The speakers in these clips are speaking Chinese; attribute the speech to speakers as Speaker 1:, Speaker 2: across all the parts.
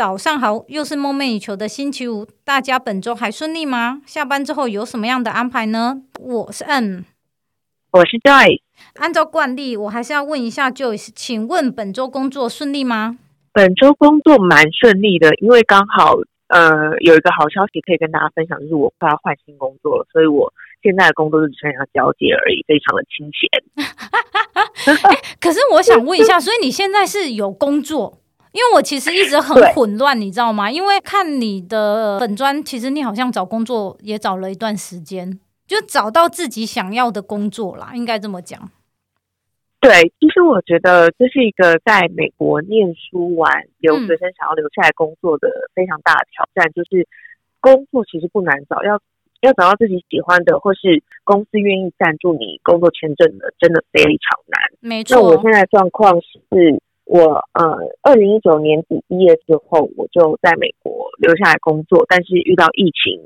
Speaker 1: 早上好，又是梦寐以求的星期五，大家本周还顺利吗？下班之后有什么样的安排呢？我是 M，
Speaker 2: 我是 Joy。
Speaker 1: 按照惯例，我还是要问一下 Joy，请问本周工作顺利吗？
Speaker 2: 本周工作蛮顺利的，因为刚好呃有一个好消息可以跟大家分享，就是我快要换新工作了，所以我现在的工作就只剩下交接而已，非常的清闲。
Speaker 1: 欸，可是我想问一下，所以你现在是有工作？因为我其实一直很混乱，你知道吗？因为看你的本专，其实你好像找工作也找了一段时间，就找到自己想要的工作啦，应该这么讲。
Speaker 2: 对，其实我觉得这是一个在美国念书完留学生想要留下来工作的非常大的挑战。嗯、就是工作其实不难找，要要找到自己喜欢的，或是公司愿意赞助你工作签证的，真的非常难。
Speaker 1: 没错。
Speaker 2: 那我现在状况是。我呃，二零一九年底毕业之后，我就在美国留下来工作。但是遇到疫情，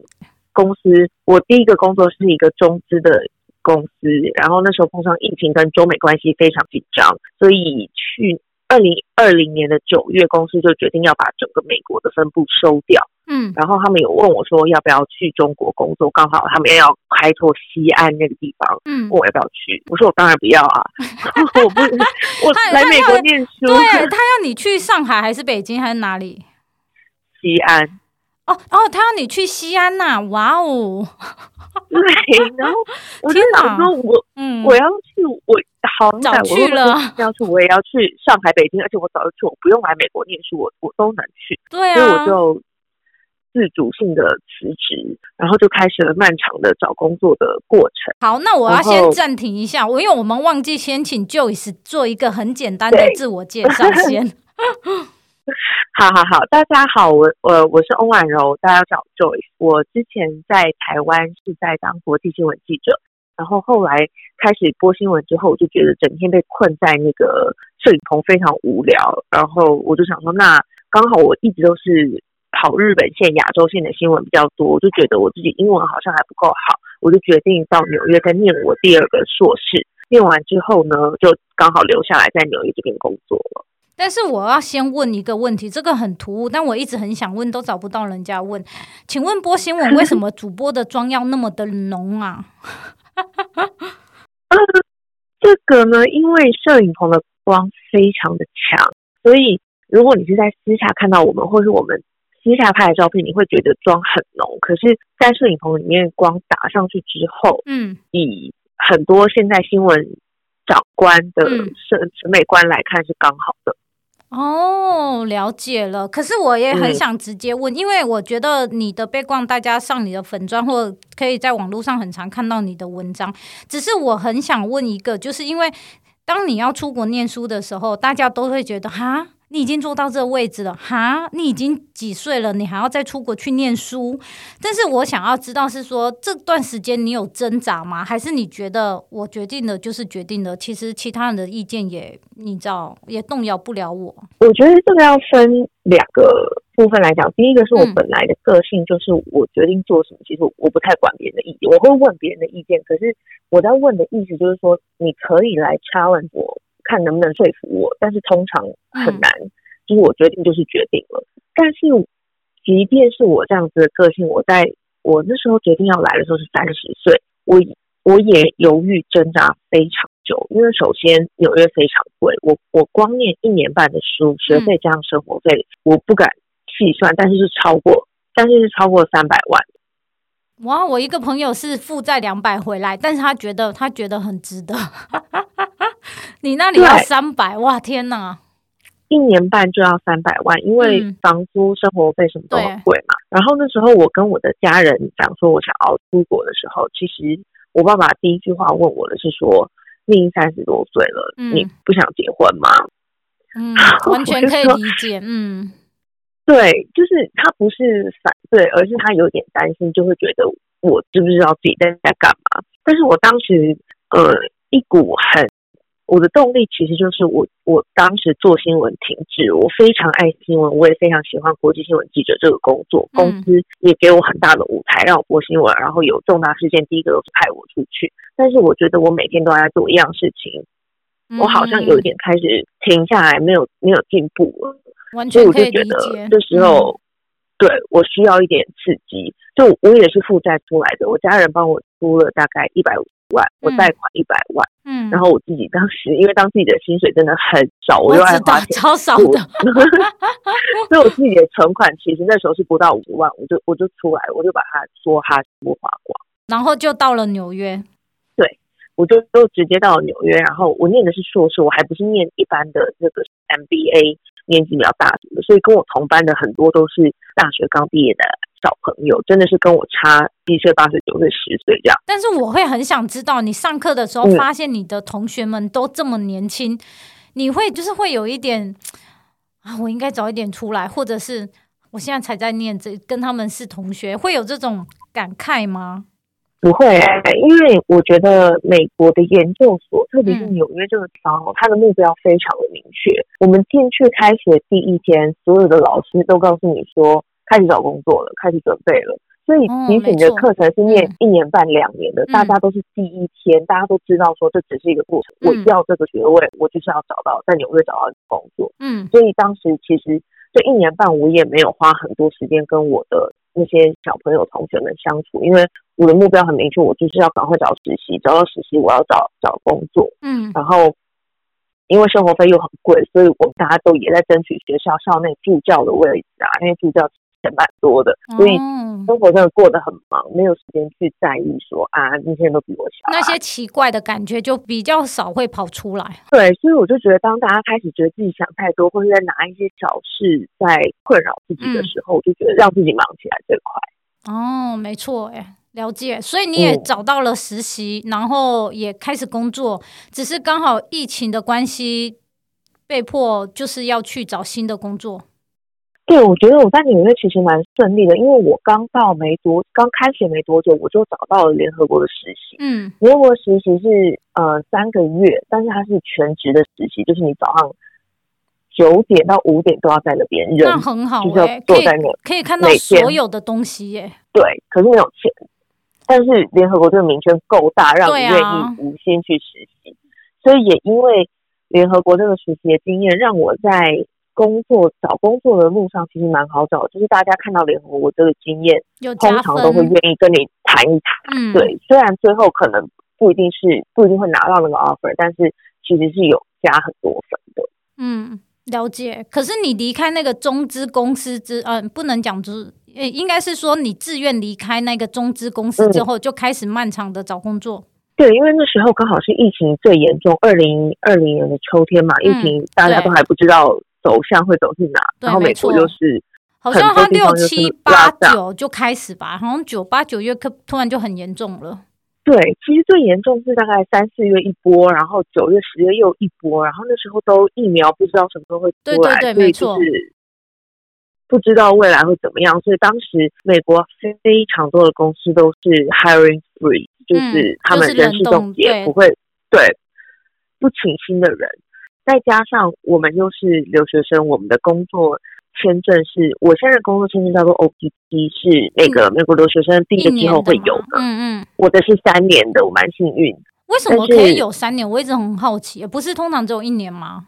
Speaker 2: 公司我第一个工作是一个中资的公司，然后那时候碰上疫情跟中美关系非常紧张，所以去。二零二零年的九月，公司就决定要把整个美国的分部收掉。嗯，然后他们有问我说要不要去中国工作，刚好他们要开拓西安那个地方。嗯，问我要不要去，我说我当然不要啊，我不，我来美国念书。
Speaker 1: 对，他要你去上海还是北京还是哪里？
Speaker 2: 西安。
Speaker 1: 哦哦，他要你去西安呐、啊！哇哦，
Speaker 2: 对，然后 我就想说我，我嗯，我要去，我好
Speaker 1: 早去了，
Speaker 2: 要去，我也要去上海、北京，而且我早就去，我不用来美国念书，我我都能去。
Speaker 1: 对啊，
Speaker 2: 所以我就自主性的辞职，然后就开始了漫长的找工作的过程。
Speaker 1: 好，那我要先暂停一下，我因为我们忘记先请 Joyce 做一个很简单的自我介绍先。
Speaker 2: 好好好，大家好，我我我是欧婉柔，大家叫 Joy。我之前在台湾是在当国际新闻记者，然后后来开始播新闻之后，我就觉得整天被困在那个摄影棚非常无聊，然后我就想说，那刚好我一直都是跑日本线、亚洲线的新闻比较多，我就觉得我自己英文好像还不够好，我就决定到纽约再念我第二个硕士。念完之后呢，就刚好留下来在纽约这边工作了。
Speaker 1: 但是我要先问一个问题，这个很突兀，但我一直很想问，都找不到人家问。请问播新闻为什么主播的妆要那么的浓啊？
Speaker 2: 呃，这个呢，因为摄影棚的光非常的强，所以如果你是在私下看到我们，或是我们私下拍的照片，你会觉得妆很浓。可是，在摄影棚里面光打上去之后，嗯，以很多现在新闻长官的审审美观来看，是刚好的。
Speaker 1: 哦，了解了。可是我也很想直接问，嗯、因为我觉得你的 background，大家上你的粉砖或可以在网络上很常看到你的文章。只是我很想问一个，就是因为当你要出国念书的时候，大家都会觉得哈。你已经坐到这个位置了哈？你已经几岁了？你还要再出国去念书？但是我想要知道是说，这段时间你有挣扎吗？还是你觉得我决定的就是决定的？其实其他人的意见也你知道也动摇不了我。
Speaker 2: 我觉得这个要分两个部分来讲。第一个是我本来的个性，就是我决定做什么，其实我不太管别人的意见，我会问别人的意见。可是我在问的意思就是说，你可以来 challenge 我。看能不能说服我，但是通常很难。嗯、就是我决定就是决定了。但是，即便是我这样子的个性，我在我那时候决定要来的时候是三十岁，我我也犹豫挣扎非常久。因为首先纽约非常贵，我我光念一年半的书，学费加上生活费，嗯、我不敢细算，但是是超过，但是是超过三百万。
Speaker 1: 哇！我一个朋友是负债两百回来，但是他觉得他觉得很值得。你那里要三百哇！天哪，
Speaker 2: 一年半就要三百万，因为房租、生活费什么都很贵嘛。然后那时候我跟我的家人讲说，我想要出国的时候，其实我爸爸第一句话问我的是说：“你三十多岁了，嗯、你不想结婚吗？”
Speaker 1: 嗯，完全可以理解。嗯，
Speaker 2: 对，就是他不是反对，而是他有点担心，就会觉得我知不知道自己在在干嘛。但是我当时呃，一股很。我的动力其实就是我，我当时做新闻停滞，我非常爱新闻，我也非常喜欢国际新闻记者这个工作，公司也给我很大的舞台让我播新闻，然后有重大事件第一个都是派我出去。但是我觉得我每天都在做一样事情，我好像有一点开始停下来，没有没有进步了。
Speaker 1: 完全可以理解。
Speaker 2: 所以我就觉得这时候，嗯、对我需要一点刺激。就我也是负债出来的，我家人帮我出了大概一百五十万，我贷款一百万，嗯，然后我自己当时因为当自己的薪水真的很少，我又爱花钱，
Speaker 1: 超少的，
Speaker 2: 所以我自己的存款其实那时候是不到五万，我就我就出来，我就把它说哈全部花光，
Speaker 1: 然后就到了纽约，
Speaker 2: 对，我就就直接到了纽约，然后我念的是硕士，我还不是念一般的那个 MBA，年纪比较大的，所以跟我同班的很多都是大学刚毕业的。小朋友真的是跟我差七岁、八岁、九岁、十岁这样，
Speaker 1: 但是我会很想知道，你上课的时候发现你的同学们都这么年轻，嗯、你会就是会有一点啊，我应该早一点出来，或者是我现在才在念这，跟他们是同学，会有这种感慨吗？
Speaker 2: 不会、欸，因为我觉得美国的研究所，特别是纽约这个地方，它的目标非常的明确。嗯、我们进去开学第一天，所有的老师都告诉你说。开始找工作了，开始准备了。所以，即使你的课程是念一年半、两年的，嗯、大家都是第一天，嗯、大家都知道说这只是一个过程。嗯、我要这个学位，我就是要找到在纽约找到工作。嗯，所以当时其实这一年半，我也没有花很多时间跟我的那些小朋友、同学们相处，因为我的目标很明确，我就是要赶快找实习，找到实习，我要找找工作。嗯，然后因为生活费又很贵，所以我们大家都也在争取学校校内助教的位置啊，因为助教。钱蛮多的，所以生活真的过得很忙，没有时间去在意说啊，那些人都比我小，
Speaker 1: 那些奇怪的感觉就比较少会跑出来。
Speaker 2: 对，所以我就觉得，当大家开始觉得自己想太多，或者在拿一些小事在困扰自己的时候，嗯、我就觉得让自己忙起来最快。
Speaker 1: 哦，没错，哎，了解。所以你也找到了实习，嗯、然后也开始工作，只是刚好疫情的关系，被迫就是要去找新的工作。
Speaker 2: 对，我觉得我在纽约其实蛮顺利的，因为我刚到没多，刚开学没多久，我就找到了联合国的实习。嗯，联合国实习是呃三个月，但是它是全职的实习，就是你早上九点到五点都要在那边，人
Speaker 1: 那很好，
Speaker 2: 就是要坐在那，
Speaker 1: 可以看到所有的东西耶。
Speaker 2: 对，可是没有钱，但是联合国这个名称够大，让你愿意无心去实习，啊、所以也因为联合国这个实习的经验，让我在。工作找工作的路上其实蛮好找，就是大家看到联合国这个经验，通常都会愿意跟你谈一谈。嗯，对，虽然最后可能不一定是不一定会拿到那个 offer，但是其实是有加很多分的。
Speaker 1: 嗯，了解。可是你离开那个中资公司之，嗯、呃，不能讲就是，诶，应该是说你自愿离开那个中资公司之后，就开始漫长的找工作。嗯、
Speaker 2: 对，因为那时候刚好是疫情最严重，二零二零年的秋天嘛，嗯、疫情大家都还不知道。走向会走去哪？
Speaker 1: 对
Speaker 2: 然后美国就是
Speaker 1: 好像他六七八九就开始吧，好像九八九月可突然就很严重了。
Speaker 2: 对，其实最严重是大概三四月一波，然后九月十月又一波，然后那时候都疫苗不知道什么时候会出来，
Speaker 1: 对对对，没错，
Speaker 2: 不知道未来会怎么样，所以当时美国非常多的公司都是 hiring free，就是他们人事冻结不会对，对不请新的人。再加上我们又是留学生，我们的工作签证是，我现在的工作签证叫做 OPT，是那个美国留学生毕业之后会有的。嗯嗯，我的是三年的，我蛮幸运。
Speaker 1: 为什么可以有三年？我一直很好奇，不是通常只有一年吗？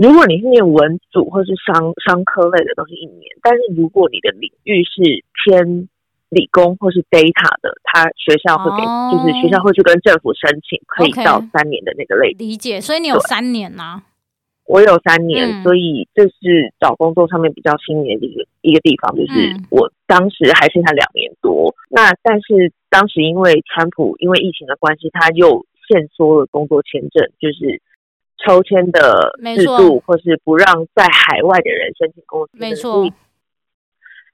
Speaker 2: 如果你是念文组或是商商科类的，都是一年。但是如果你的领域是偏理工或是 data 的，他学校会给，oh, 就是学校会去跟政府申请，可以到三年的那个类。
Speaker 1: 理解，所以你有三年呐、啊？
Speaker 2: 我有三年，嗯、所以这是找工作上面比较新颖的一个一个地方，就是我当时还剩下两年多。嗯、那但是当时因为川普因为疫情的关系，他又限缩了工作签证，就是抽签的制度，或是不让在海外的人申请公司。没错，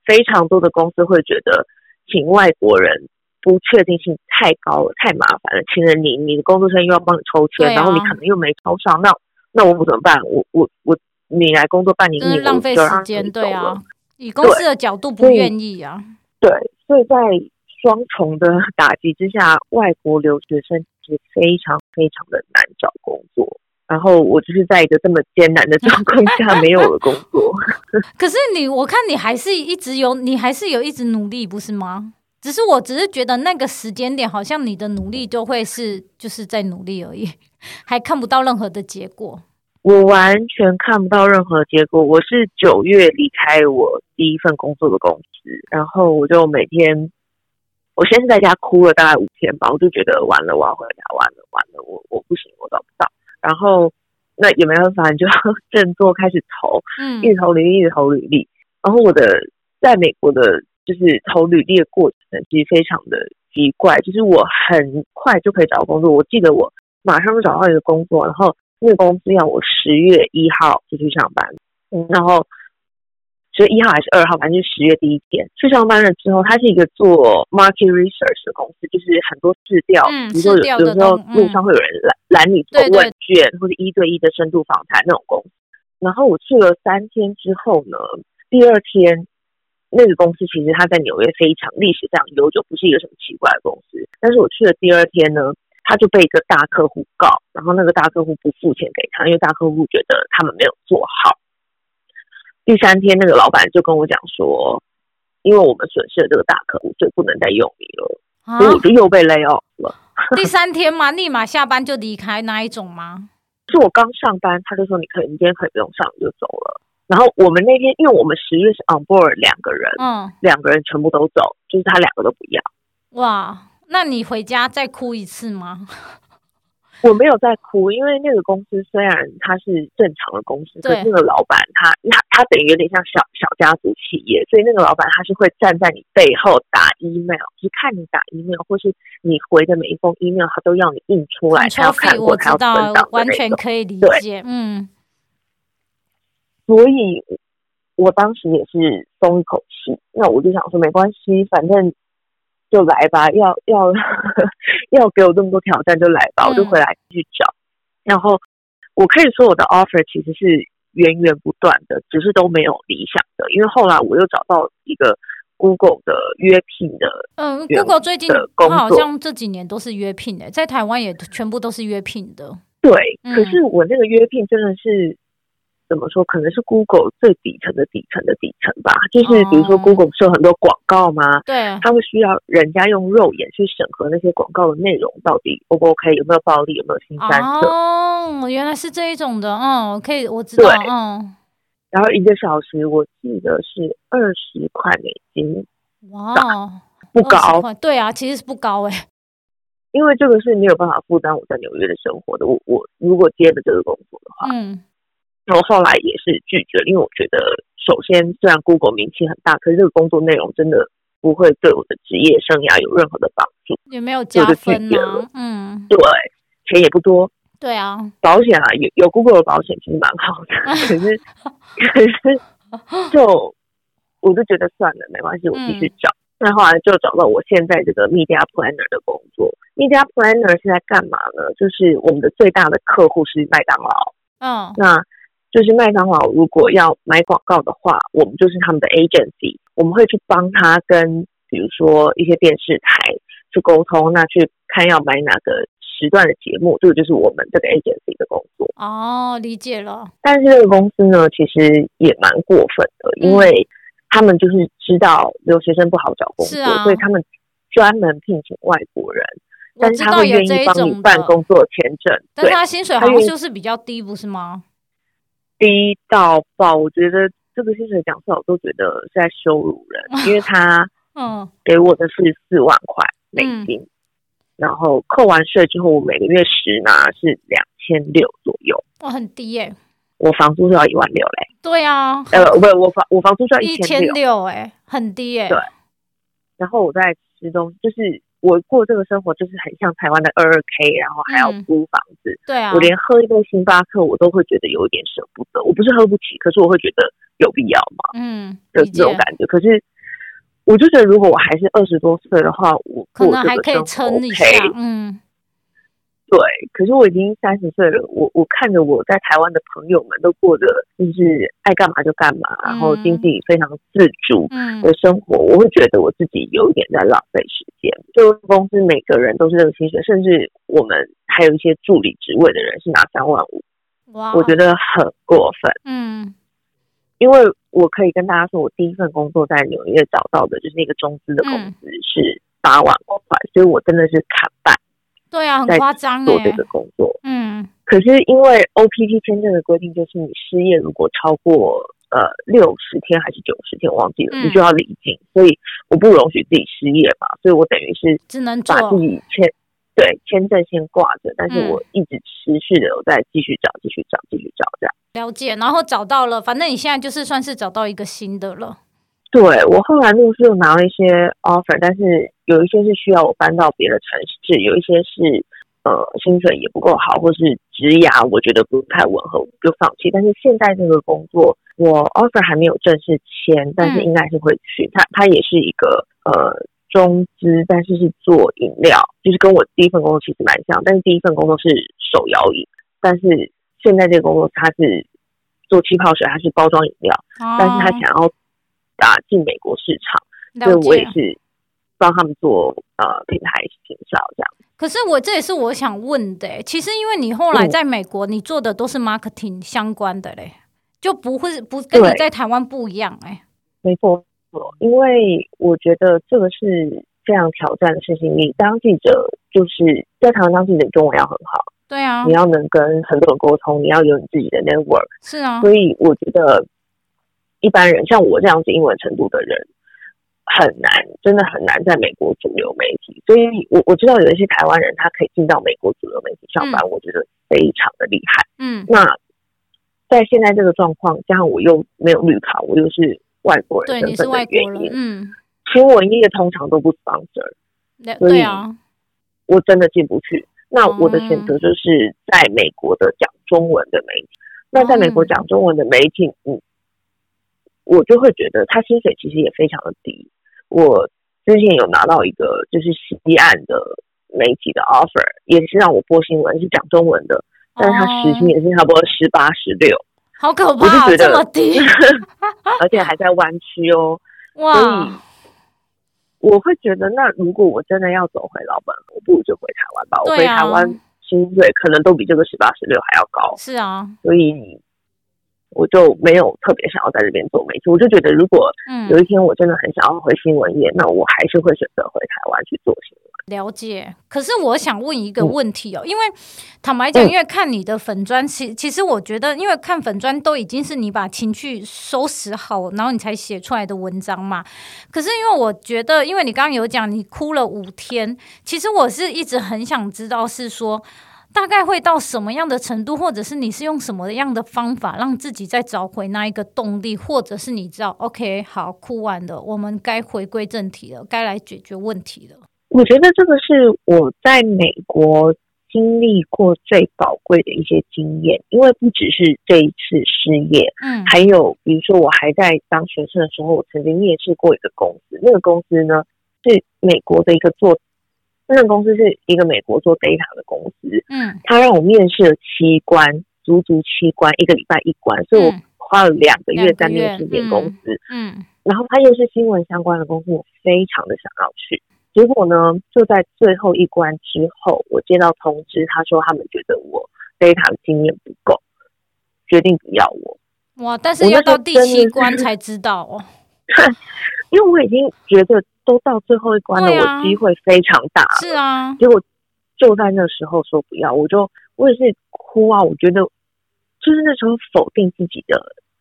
Speaker 2: 非常多的公司会觉得。请外国人不确定性太高了，太麻烦了。请了你，你的工作签又要帮你抽签，啊、然后你可能又没抽上，那那我怎么办？我我我，你来工作半年，你
Speaker 1: 浪费时间，对啊。以公司的角度不愿意啊。
Speaker 2: 对，所以在双重的打击之下，外国留学生是非常非常的难找工作。然后我就是在一个这么艰难的状况下没有了工作。
Speaker 1: 可是你，我看你还是一直有，你还是有一直努力，不是吗？只是我只是觉得那个时间点，好像你的努力就会是就是在努力而已，还看不到任何的结果。
Speaker 2: 我完全看不到任何结果。我是九月离开我第一份工作的公司，然后我就每天，我先是在家哭了大概五天吧，我就觉得完了，我要回家，完了完了，我我不行，我找不到。然后那也没办法，你就要振作开始投，嗯，一直投履历，一直投履历。然后我的在美国的，就是投履历的过程其实非常的奇怪，就是我很快就可以找到工作。我记得我马上就找到一个工作，然后。那个公司要我十月一号就去上班，嗯，然后十月一号还是二号，反正就是十月第一天去上班了之后，它是一个做 market research 的公司，就是很多市调，嗯、比如说有有时候路上会有人拦拦你做问卷，或者一对一的深度访谈那种公司。然后我去了三天之后呢，第二天那个公司其实它在纽约非常历史非常悠久，不是一个什么奇怪的公司。但是我去了第二天呢。他就被一个大客户告，然后那个大客户不付钱给他，因为大客户觉得他们没有做好。第三天，那个老板就跟我讲说，因为我们损失了这个大客户，所以不能再用你了，啊、所以我就又被 lay off 了。
Speaker 1: 第三天嘛，立马下班就离开那一种吗？
Speaker 2: 是我刚上班，他就说你可以，你今天可以不用上，你就走了。然后我们那天，因为我们十月是 on board 两个人，嗯，两个人全部都走，就是他两个都不要。
Speaker 1: 哇。那你回家再哭一次吗？
Speaker 2: 我没有在哭，因为那个公司虽然它是正常的公司，对可是那个老板他他他等于有点像小小家族企业，所以那个老板他是会站在你背后打 email，就是看你打 email 或是你回的每一封 email，他都要你印出来，他要看过，他要存档，
Speaker 1: 完全可以理解。对嗯，
Speaker 2: 所以我当时也是松一口气，那我就想说没关系，反正。就来吧，要要 要给我这么多挑战，就来吧，嗯、我就回来继续找。然后我可以说我的 offer 其实是源源不断的，只是都没有理想的。因为后来我又找到一个 Google 的约聘的，
Speaker 1: 嗯，Google 最近它好像这几年都是约聘的，在台湾也全部都是约聘的。
Speaker 2: 对，嗯、可是我那个约聘真的是。怎么说？可能是 Google 最底层的底层的底层吧。就是比如说，Google 不是有很多广告吗？对，他会需要人家用肉眼去审核那些广告的内容，到底 O 不 OK，有没有暴力，有没有新三色。
Speaker 1: 哦，原来是这一种的。嗯，可以，我知道。对嗯。
Speaker 2: 然后一个小时，我记得是二十块美金。哇，不高。
Speaker 1: 对啊，其实是不高哎、欸。
Speaker 2: 因为这个是没有办法负担我在纽约的生活的。我我如果接了这个工作的话，嗯。然后后来也是拒绝，因为我觉得，首先虽然 Google 名气很大，可是这个工作内容真的不会对我的职业生涯有任何的帮助，
Speaker 1: 也没有加分呢。嗯，
Speaker 2: 对，钱也不多。
Speaker 1: 对啊，
Speaker 2: 保险啊，有有 Google 的保险其实蛮好的，可是 可是就我就觉得算了，没关系，我继续找。那、嗯、后来就找到我现在这个 Media Planner 的工作。Media Planner 是在干嘛呢？就是我们的最大的客户是麦当劳。嗯，那。就是麦当劳如果要买广告的话，我们就是他们的 agency，我们会去帮他跟比如说一些电视台去沟通，那去看要买哪个时段的节目，这个就是我们这个 agency 的工作。
Speaker 1: 哦，理解了。
Speaker 2: 但是这个公司呢，其实也蛮过分的，因为他们就是知道留学生不好找工作，啊、所以他们专门聘请外国人，但是他会愿意帮你办工作签证，
Speaker 1: 但是他薪水好像就是比较低，不是吗？
Speaker 2: 低到爆，我觉得这个薪水讲出来，我都觉得是在羞辱人，因为他嗯。给我的是四万块美金，嗯、然后扣完税之后，我每个月实拿是两千六左右，
Speaker 1: 哇，很低耶！
Speaker 2: 我房租是要一万六嘞，
Speaker 1: 对啊，
Speaker 2: 呃，不，我房我房租是要一千六，
Speaker 1: 哎，很低耶，
Speaker 2: 对，然后我在吃东西，就是。我过这个生活就是很像台湾的二二 K，然后还要租房子。嗯、对啊，我连喝一杯星巴克我都会觉得有一点舍不得。我不是喝不起，可是我会觉得有必要吗？嗯，就是这种感觉。可是我就觉得，如果我还是二十多岁的话，我过这个生活 OK，可能还可以撑一下。嗯。对，可是我已经三十岁了，我我看着我在台湾的朋友们都过得就是爱干嘛就干嘛，嗯、然后经济非常自主的生活，嗯、我会觉得我自己有一点在浪费时间。就公司每个人都是这个薪水，甚至我们还有一些助理职位的人是拿三万五，哇，我觉得很过分。嗯，因为我可以跟大家说，我第一份工作在纽约找到的就是那个中资的公司是八万多块，嗯、所以我真的是砍半。
Speaker 1: 对啊，很夸张
Speaker 2: 做这个工作。
Speaker 1: 嗯，
Speaker 2: 可是因为 OPT 签证的规定，就是你失业如果超过呃六十天还是九十天，忘记了，嗯、你就要离境，所以我不容许自己失业嘛，所以我等于是
Speaker 1: 只能把
Speaker 2: 自己签对签证先挂着，但是我一直持续的有在继续找，继续找，继续找这样。
Speaker 1: 了解，然后找到了，反正你现在就是算是找到一个新的了。
Speaker 2: 对，我后来陆续又拿了一些 offer，但是有一些是需要我搬到别的城市，有一些是呃薪水也不够好，或是职涯我觉得不太吻合，我就放弃。但是现在这个工作，我 offer 还没有正式签，但是应该是会去。它它也是一个呃中资，但是是做饮料，就是跟我第一份工作其实蛮像，但是第一份工作是手摇饮，但是现在这个工作它是做气泡水，它是包装饮料，哦、但是他想要。打进美国市场，所以我也是帮他们做呃品牌介绍这样。
Speaker 1: 可是我这也是我想问的，其实因为你后来在美国，你做的都是 marketing 相关的嘞，就不会不跟你在台湾不一样哎。
Speaker 2: 没错，因为我觉得这个是非常挑战的事情。你当记者就是在台湾当记者，中文要很好，
Speaker 1: 对啊，
Speaker 2: 你要能跟很多人沟通，你要有你自己的 network，
Speaker 1: 是啊，
Speaker 2: 所以我觉得。一般人像我这样子英文程度的人很难，真的很难在美国主流媒体。所以我我知道有一些台湾人他可以进到美国主流媒体上班，嗯、我觉得非常的厉害。
Speaker 1: 嗯，
Speaker 2: 那在现在这个状况，加上我又没有绿卡，我又是外国人身份的原因，
Speaker 1: 嗯，
Speaker 2: 新闻业通常都不 sponsor，
Speaker 1: 对啊，
Speaker 2: 我真的进不去。那我的选择就是在美国的讲中文的媒体。嗯、那在美国讲中文的媒体，嗯。我就会觉得他薪水其实也非常的低。我之前有拿到一个就是西岸的媒体的 offer，也是让我播新闻，是讲中文的，但是他时薪也是差不多十八十六，
Speaker 1: 好可怕，我就觉得这么低，
Speaker 2: 而且还在湾区哦。哇！所以我会觉得，那如果我真的要走回老本，我不如就回台湾吧。啊、我回台湾薪水可能都比这个十八十六还要高。
Speaker 1: 是啊，
Speaker 2: 所以。我就没有特别想要在这边做媒体，我就觉得如果有一天我真的很想要回新闻业，嗯、那我还是会选择回台湾去做新闻。
Speaker 1: 了解，可是我想问一个问题哦，嗯、因为坦白讲，因为看你的粉砖，其其实我觉得，因为看粉砖都已经是你把情绪收拾好，然后你才写出来的文章嘛。可是因为我觉得，因为你刚刚有讲你哭了五天，其实我是一直很想知道，是说。大概会到什么样的程度，或者是你是用什么样的方法让自己再找回那一个动力，或者是你知道，OK，好，哭完了，我们该回归正题了，该来解决问题了。
Speaker 2: 我觉得这个是我在美国经历过最宝贵的一些经验，因为不只是这一次失业，嗯，还有比如说我还在当学生的时候，我曾经面试过一个公司，那个公司呢是美国的一个做。那个公司是一个美国做 data 的公司，嗯，他让我面试了七关，足足七关，一个礼拜一关，所以我花了两个月在面试间公司，嗯，嗯，然后他又是新闻相关的公司，我非常的想要去。结果呢，就在最后一关之后，我接到通知，他说他们觉得我 data 的经验不够，决定不要我。
Speaker 1: 哇！但是要到第七关才知道哦，
Speaker 2: 因为我已经觉得。都到最后一关了，啊、我机会非常大。
Speaker 1: 是啊，
Speaker 2: 结果就在那时候说不要，我就我也是哭啊。我觉得就是那时候否定自己的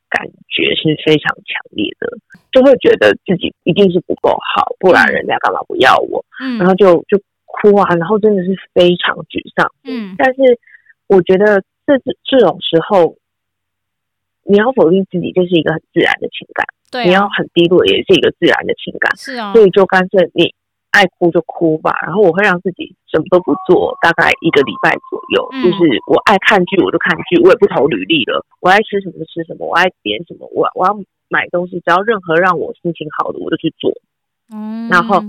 Speaker 2: 感觉是非常强烈的，就会觉得自己一定是不够好，不然人家干嘛不要我？嗯，然后就就哭啊，然后真的是非常沮丧。嗯，但是我觉得这这种时候，你要否定自己，就是一个很自然的情感。对啊、你要很低落，也是一个自然的情感。
Speaker 1: 是啊，
Speaker 2: 所以就干脆你爱哭就哭吧。然后我会让自己什么都不做，大概一个礼拜左右。嗯、就是我爱看剧，我就看剧，我也不投履历了。我爱吃什么就吃什么，我爱点什么，我我要买东西，只要任何让我心情好的，我就去做。嗯，然后。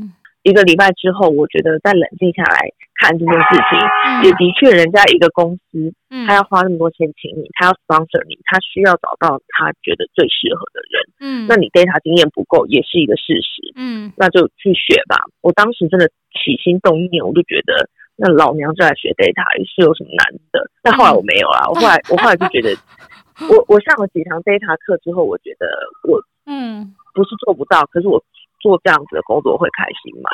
Speaker 2: 一个礼拜之后，我觉得再冷静下来看这件事情，嗯、也的确，人家一个公司，嗯、他要花那么多钱请你，他要 sponsor 你，他需要找到他觉得最适合的人。嗯，那你 data 经验不够也是一个事实。嗯，那就去学吧。我当时真的起心动念，我就觉得那老娘就来学 data 是有什么难的？但后来我没有啦，我后来我后来就觉得，我我上了几堂 data 课之后，我觉得我嗯不是做不到，可是我。做这样子的工作会开心吗？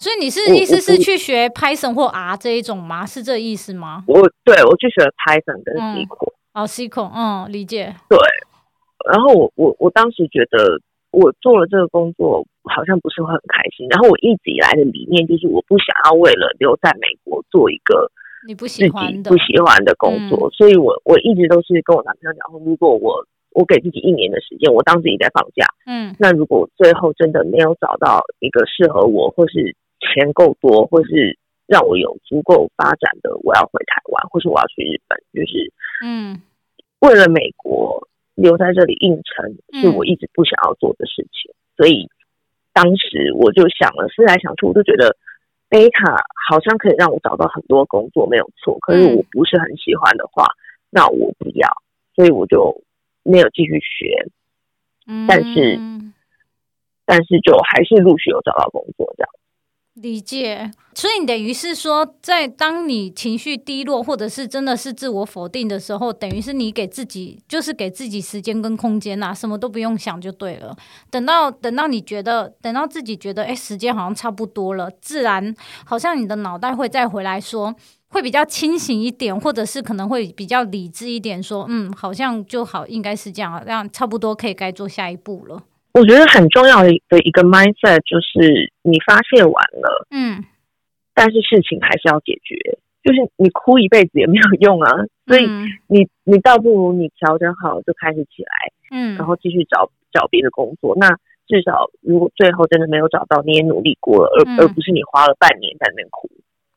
Speaker 1: 所以你是意思是去学 Python 或 R 这一种吗？是这意思吗？
Speaker 2: 我对我去学 Python 跟 SQL。
Speaker 1: 哦，SQL，嗯，理解。
Speaker 2: 对，然后我我我当时觉得我做了这个工作好像不是会很开心。然后我一直以来的理念就是我不想要为了留在美国做一个
Speaker 1: 你不喜欢的
Speaker 2: 不喜欢的工作，嗯、所以我我一直都是跟我男朋友讲说，如果我我给自己一年的时间，我当自己在放假，嗯，那如果最后真的没有找到一个适合我或是钱够多，或是让我有足够发展的，我要回台湾，或是我要去日本，就是，嗯，为了美国留在这里应承，是我一直不想要做的事情。嗯、所以当时我就想了，思来想去，我就觉得贝塔好像可以让我找到很多工作，没有错。可是我不是很喜欢的话，那我不要，所以我就没有继续学。嗯，但是，但是就还是陆续有找到工作这样。
Speaker 1: 理解，所以你等于是说，在当你情绪低落，或者是真的是自我否定的时候，等于是你给自己，就是给自己时间跟空间呐、啊，什么都不用想就对了。等到等到你觉得，等到自己觉得，哎，时间好像差不多了，自然好像你的脑袋会再回来说，会比较清醒一点，或者是可能会比较理智一点，说，嗯，好像就好，应该是这样，这样差不多可以该做下一步了。
Speaker 2: 我觉得很重要的的一个 mindset 就是你发泄完了，嗯，但是事情还是要解决，就是你哭一辈子也没有用啊，所以你你倒不如你调整好就开始起来，嗯，然后继续找找别的工作，那至少如果最后真的没有找到，你也努力过了，而而不是你花了半年在那边哭。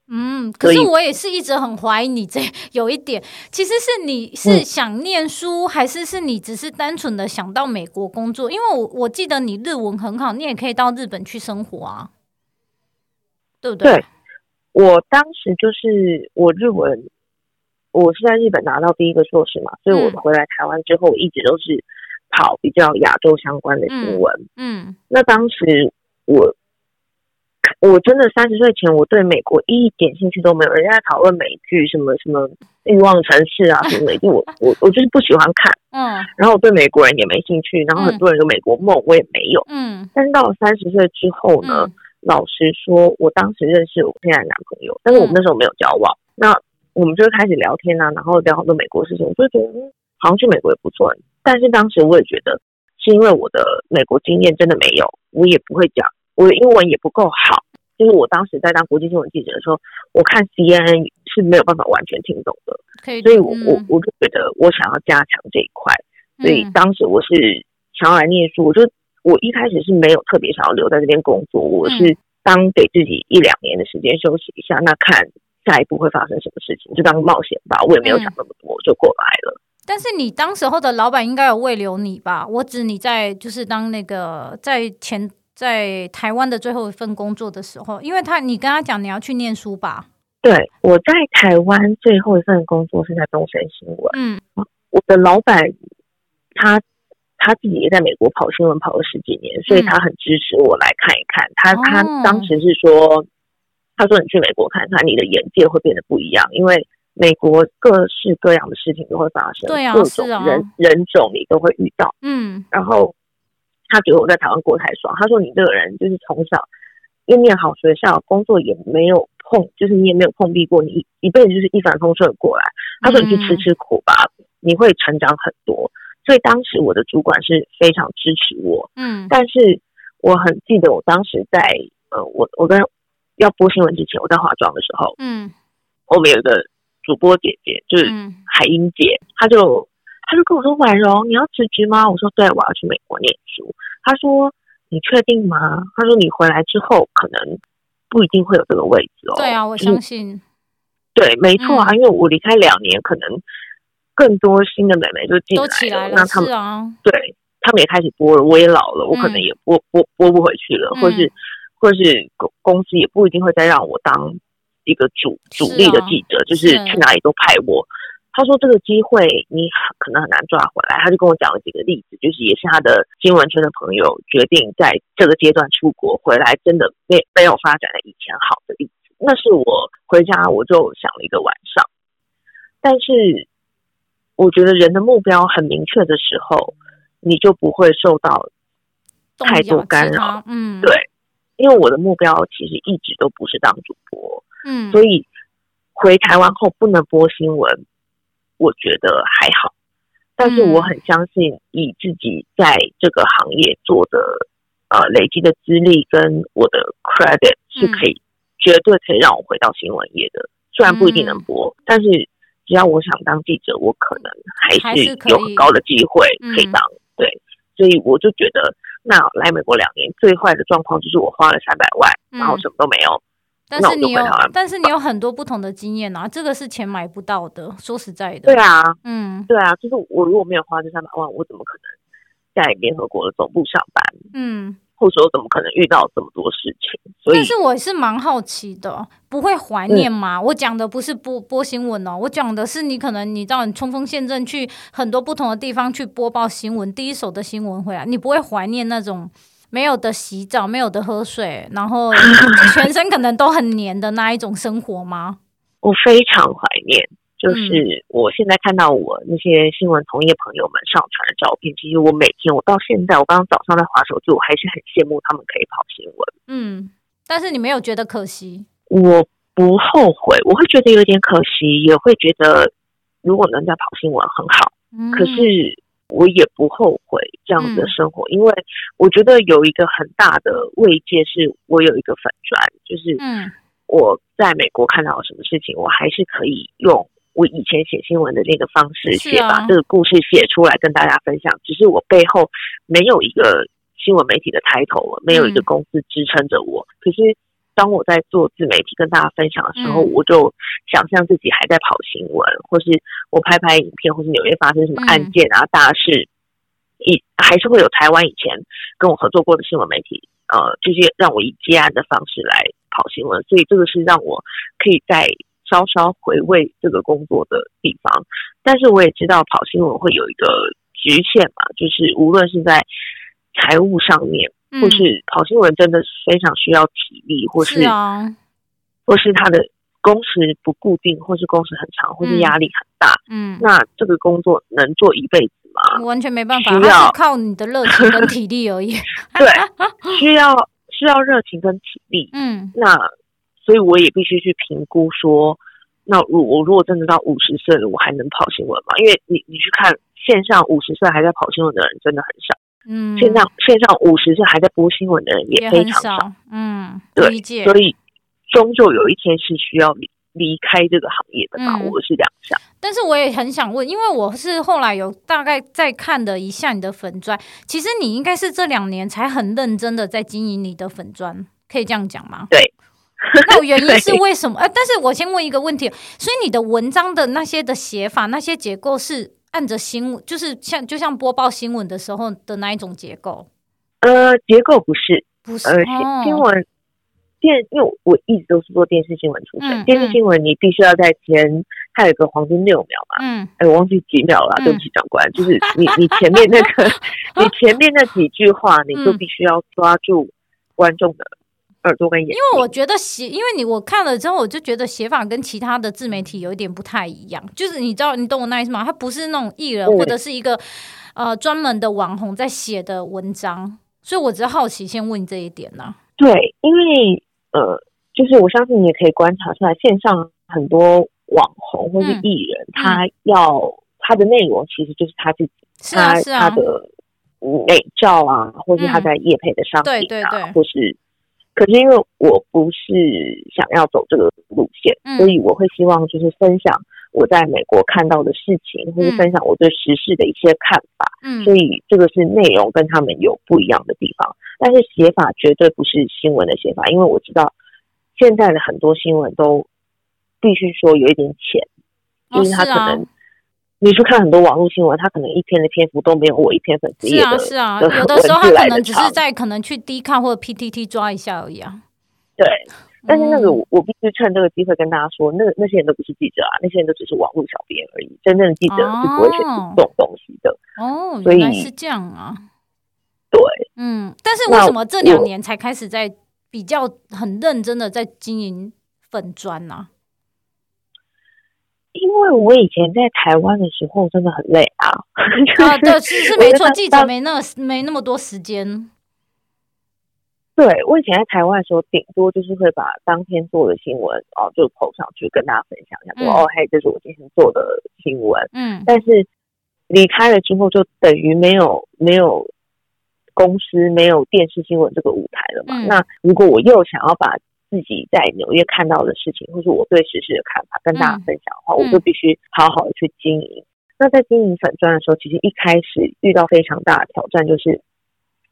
Speaker 1: 嗯，可是我也是一直很怀疑你这 有一点，其实是你是想念书，嗯、还是是你只是单纯的想到美国工作？因为我我记得你日文很好，你也可以到日本去生活啊，对不对？
Speaker 2: 对，我当时就是我日文，我是在日本拿到第一个硕士嘛，所以我回来台湾之后，我一直都是跑比较亚洲相关的新闻。嗯，嗯，那当时我。我真的三十岁前，我对美国一点兴趣都没有。人家在讨论美剧，什么什么欲望城市啊，什么美剧，我我我就是不喜欢看。嗯。然后我对美国人也没兴趣，然后很多人有美国梦，我也没有。嗯。但是到了三十岁之后呢，嗯、老实说，我当时认识我现在的男朋友，但是我们那时候没有交往。嗯、那我们就开始聊天啊，然后聊很多美国事情，我就觉得嗯，好像去美国也不错。但是当时我也觉得，是因为我的美国经验真的没有，我也不会讲。我的英文也不够好，就是我当时在当国际新闻记者的时候，我看 CNN 是没有办法完全听懂的，所以我我我就觉得我想要加强这一块，所以当时我是想要来念书，我就我一开始是没有特别想要留在这边工作，我是当给自己一两年的时间休息一下，那看下一步会发生什么事情，就当冒险吧，我也没有想那么多，就过来了。
Speaker 1: 但是你当时候的老板应该有未留你吧？我指你在就是当那个在前。在台湾的最后一份工作的时候，因为他你跟他讲你要去念书吧？
Speaker 2: 对，我在台湾最后一份工作是在东森新闻。嗯，我的老板他他自己也在美国跑新闻跑了十几年，所以他很支持我来看一看。他、嗯、他当时是说，他说你去美国看看，你的眼界会变得不一样，因为美国各式各样的事情都会发生，对啊，各种人、啊、人种你都会遇到。嗯，然后。他觉得我在台湾过太爽。他说：“你这个人就是从小又念好学校，工作也没有碰，就是你也没有碰壁过，你一一辈子就是一帆风顺过来。”他说：“你去吃吃苦吧，你会成长很多。”所以当时我的主管是非常支持我。嗯，但是我很记得我当时在呃，我我跟要播新闻之前，我在化妆的时候，嗯，我们有一个主播姐姐，就是海英姐，她就。他就跟我说：“婉容，你要辞职吗？”我说：“对，我要去美国念书。”他说：“你确定吗？”他说：“你回来之后可能不一定会有这个位置哦。”
Speaker 1: 对啊，我相信。
Speaker 2: 对，没错啊，嗯、因为我离开两年，可能更多新的美眉就进来了，那他
Speaker 1: 们啊，
Speaker 2: 对他们也开始播了。我也老了，我可能也播播播不回去了，嗯、或是或是公公司也不一定会再让我当一个主主力的记者，就是去哪里都派我。他说：“这个机会你可能很难抓回来。”他就跟我讲了几个例子，就是也是他的新闻圈的朋友决定在这个阶段出国回来，真的没没有发展的以前好的例子。那是我回家我就想了一个晚上。但是我觉得人的目标很明确的时候，你就不会受到太多干扰。嗯，对。因为我的目标其实一直都不是当主播，
Speaker 1: 嗯，
Speaker 2: 所以回台湾后不能播新闻，我觉得还好。但是我很相信，以自己在这个行业做的呃累积的资历跟我的 credit 是可以、嗯、绝对可以让我回到新闻业的。虽然不一定能播，嗯、但是只要我想当记者，我可能还是有很高的机会可以当。以对，所以我就觉得，那来美国两年最坏的状况就是我花了三百万，嗯、然后什么都没有。
Speaker 1: 但是你有，但是你有很多不同的经验啊，这个是钱买不到的。说实在的，
Speaker 2: 对啊，
Speaker 1: 嗯，
Speaker 2: 对啊，就是我如果没有花这三百万，我怎么可能在联合国的总部上班？
Speaker 1: 嗯，
Speaker 2: 或者说怎么可能遇到这么多事情？所以，
Speaker 1: 但是我是蛮好奇的，不会怀念吗？嗯、我讲的不是播播新闻哦，我讲的是你可能你到，你冲锋陷阵去很多不同的地方去播报新闻，第一手的新闻回来，你不会怀念那种。没有的洗澡，没有的喝水，然后 全身可能都很黏的那一种生活吗？
Speaker 2: 我非常怀念，就是我现在看到我那些新闻从业朋友们上传的照片，其实我每天，我到现在，我刚刚早上在滑手机，我还是很羡慕他们可以跑新闻。
Speaker 1: 嗯，但是你没有觉得可惜？
Speaker 2: 我不后悔，我会觉得有点可惜，也会觉得如果能在跑新闻很好。嗯，可是。我也不后悔这样子的生活，嗯、因为我觉得有一个很大的慰藉，是我有一个粉专，就是我在美国看到了什么事情，我还是可以用我以前写新闻的那个方式写，啊、把这个故事写出来跟大家分享。只是我背后没有一个新闻媒体的抬头，没有一个公司支撑着我，嗯、可是。当我在做自媒体跟大家分享的时候，嗯、我就想象自己还在跑新闻，或是我拍拍影片，或是纽约发生什么案件啊、嗯、大事，以还是会有台湾以前跟我合作过的新闻媒体，呃，这些让我以接案的方式来跑新闻，所以这个是让我可以再稍稍回味这个工作的地方。但是我也知道跑新闻会有一个局限嘛，就是无论是在财务上面。或是跑新闻真的非常需要体力，或是，是啊，或是他的工时不固定，或是工时很长，或是压力很大。嗯，那这个工作能做一辈子吗？
Speaker 1: 完全没办法，需要靠你的热情跟体力而已。
Speaker 2: 对，需要需要热情跟体力。嗯，那所以我也必须去评估说，那我我如果真的到五十岁了，我还能跑新闻吗？因为你你去看线上五十岁还在跑新闻的人真的很少。嗯，线上线上五十岁还在播新闻的人也非常少，少
Speaker 1: 嗯，
Speaker 2: 对，
Speaker 1: 理解。
Speaker 2: 所以终究有一天是需要离离开这个行业的吧，我、嗯、是这样想。
Speaker 1: 但是我也很想问，因为我是后来有大概在看的一下你的粉砖，其实你应该是这两年才很认真的在经营你的粉砖，可以这样讲吗？
Speaker 2: 对。
Speaker 1: 那原因是为什么？呃，但是我先问一个问题，所以你的文章的那些的写法，那些结构是？按着新闻，就是像就像播报新闻的时候的那一种结构。
Speaker 2: 呃，结构不是，
Speaker 1: 不是。
Speaker 2: 呃，新闻电，因为我一直都是做电视新闻出身。嗯、电视新闻你必须要在前，它有一个黄金六秒嘛。嗯。哎，我忘记几秒了，对不起，长官。嗯、就是你，你前面那个，你前面那几句话，你就必须要抓住观众的。耳朵跟眼，因
Speaker 1: 为我觉得写，因为你我看了之后，我就觉得写法跟其他的自媒体有一点不太一样。就是你知道，你懂我那意思吗？它不是那种艺人或者是一个呃专门的网红在写的文章，所以我只是好奇，先问你这一点呢、啊。
Speaker 2: 对，因为呃，就是我相信你也可以观察出来，线上很多网红或是艺人，嗯、他要、嗯、他的内容其实就是他自己，
Speaker 1: 是啊是啊，
Speaker 2: 他的美照啊，或是他在夜配的商品啊，嗯、对对对或是。可是因为我不是想要走这个路线，嗯、所以我会希望就是分享我在美国看到的事情，嗯、或是分享我对时事的一些看法。嗯，所以这个是内容跟他们有不一样的地方，但是写法绝对不是新闻的写法，因为我知道现在的很多新闻都必须说有一点浅，因为它可能。你去看很多网络新闻，他可能一篇的篇幅都没有我一篇粉丝。
Speaker 1: 是啊，是啊，有的时候他可能只是在可能去 D 看或者 PTT 抓一下而已啊。
Speaker 2: 对，但是那个我必须趁这个机会跟大家说，那那些人都不是记者啊，那些人都只是网络小编而已。真正的记者是不会写出这种东西的。
Speaker 1: 哦，
Speaker 2: 所以
Speaker 1: 原来是这样啊。
Speaker 2: 对，
Speaker 1: 嗯，但是为什么这两年才开始在比较很认真的在经营粉砖呢？
Speaker 2: 因为我以前在台湾的时候真的很累啊，
Speaker 1: 啊，对，是是没错，记者没那没那么多时间。
Speaker 2: 对，我以前在台湾的时候，顶多就是会把当天做的新闻哦，就 po 上去跟大家分享一下，说、嗯、哦嘿，这是我今天做的新闻。嗯，但是离开了之后，就等于没有没有公司没有电视新闻这个舞台了嘛。嗯、那如果我又想要把自己在纽约看到的事情，或是我对时事的看法跟大家分享的话，嗯、我就必须好好的去经营。嗯、那在经营粉钻的时候，其实一开始遇到非常大的挑战，就是。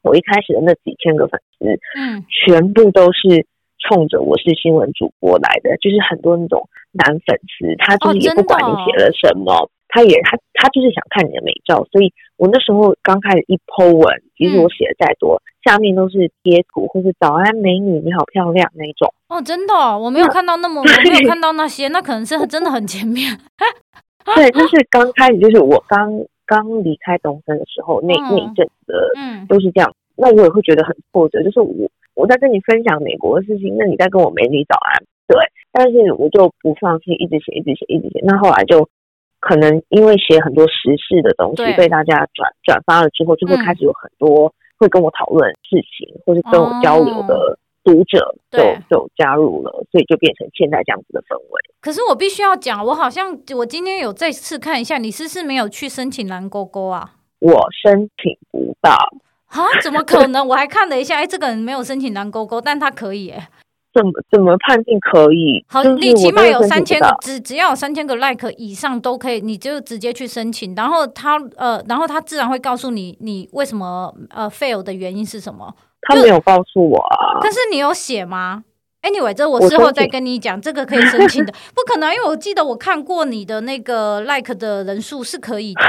Speaker 2: 我一开始的那几千个粉丝，嗯，全部都是冲着我是新闻主播来的，就是很多那种男粉丝，他就是也不管你写了什么，哦、他也他他就是想看你的美照，所以我那时候刚开始一 po 文，其实我写的再多，嗯、下面都是贴图或是早安美女，你好漂亮那种。
Speaker 1: 哦，真的，我没有看到那么，我没有看到那些，那可能是 真的很前面。
Speaker 2: 对，就是刚开始，就是我刚。刚离开东森的时候，那那一阵子的，嗯，都是这样。嗯、那我也会觉得很挫折，就是我我在跟你分享美国的事情，那你在跟我美女早安，对。但是我就不放弃，一直写，一直写，一直写。那后来就可能因为写很多时事的东西被大家转转发了之后，就会开始有很多会跟我讨论事情，嗯、或是跟我交流的。哦读者就对就加入了，所以就变成现在这样子的氛围。
Speaker 1: 可是我必须要讲，我好像我今天有再次看一下，你是不是没有去申请蓝勾勾啊？
Speaker 2: 我申请不到
Speaker 1: 啊？怎么可能？我还看了一下，哎，这个人没有申请蓝勾勾，但他可以哎。
Speaker 2: 怎么怎么判定可以？
Speaker 1: 好，你起码有三千个，只只要有三千个 like 以上都可以，你就直接去申请。然后他呃，然后他自然会告诉你，你为什么呃 fail 的原因是什么。
Speaker 2: 他没有告诉我啊，
Speaker 1: 但是你有写吗？Anyway，这我事后再跟你讲，这个可以申请的，不可能，因为我记得我看过你的那个 like 的人数是可以的。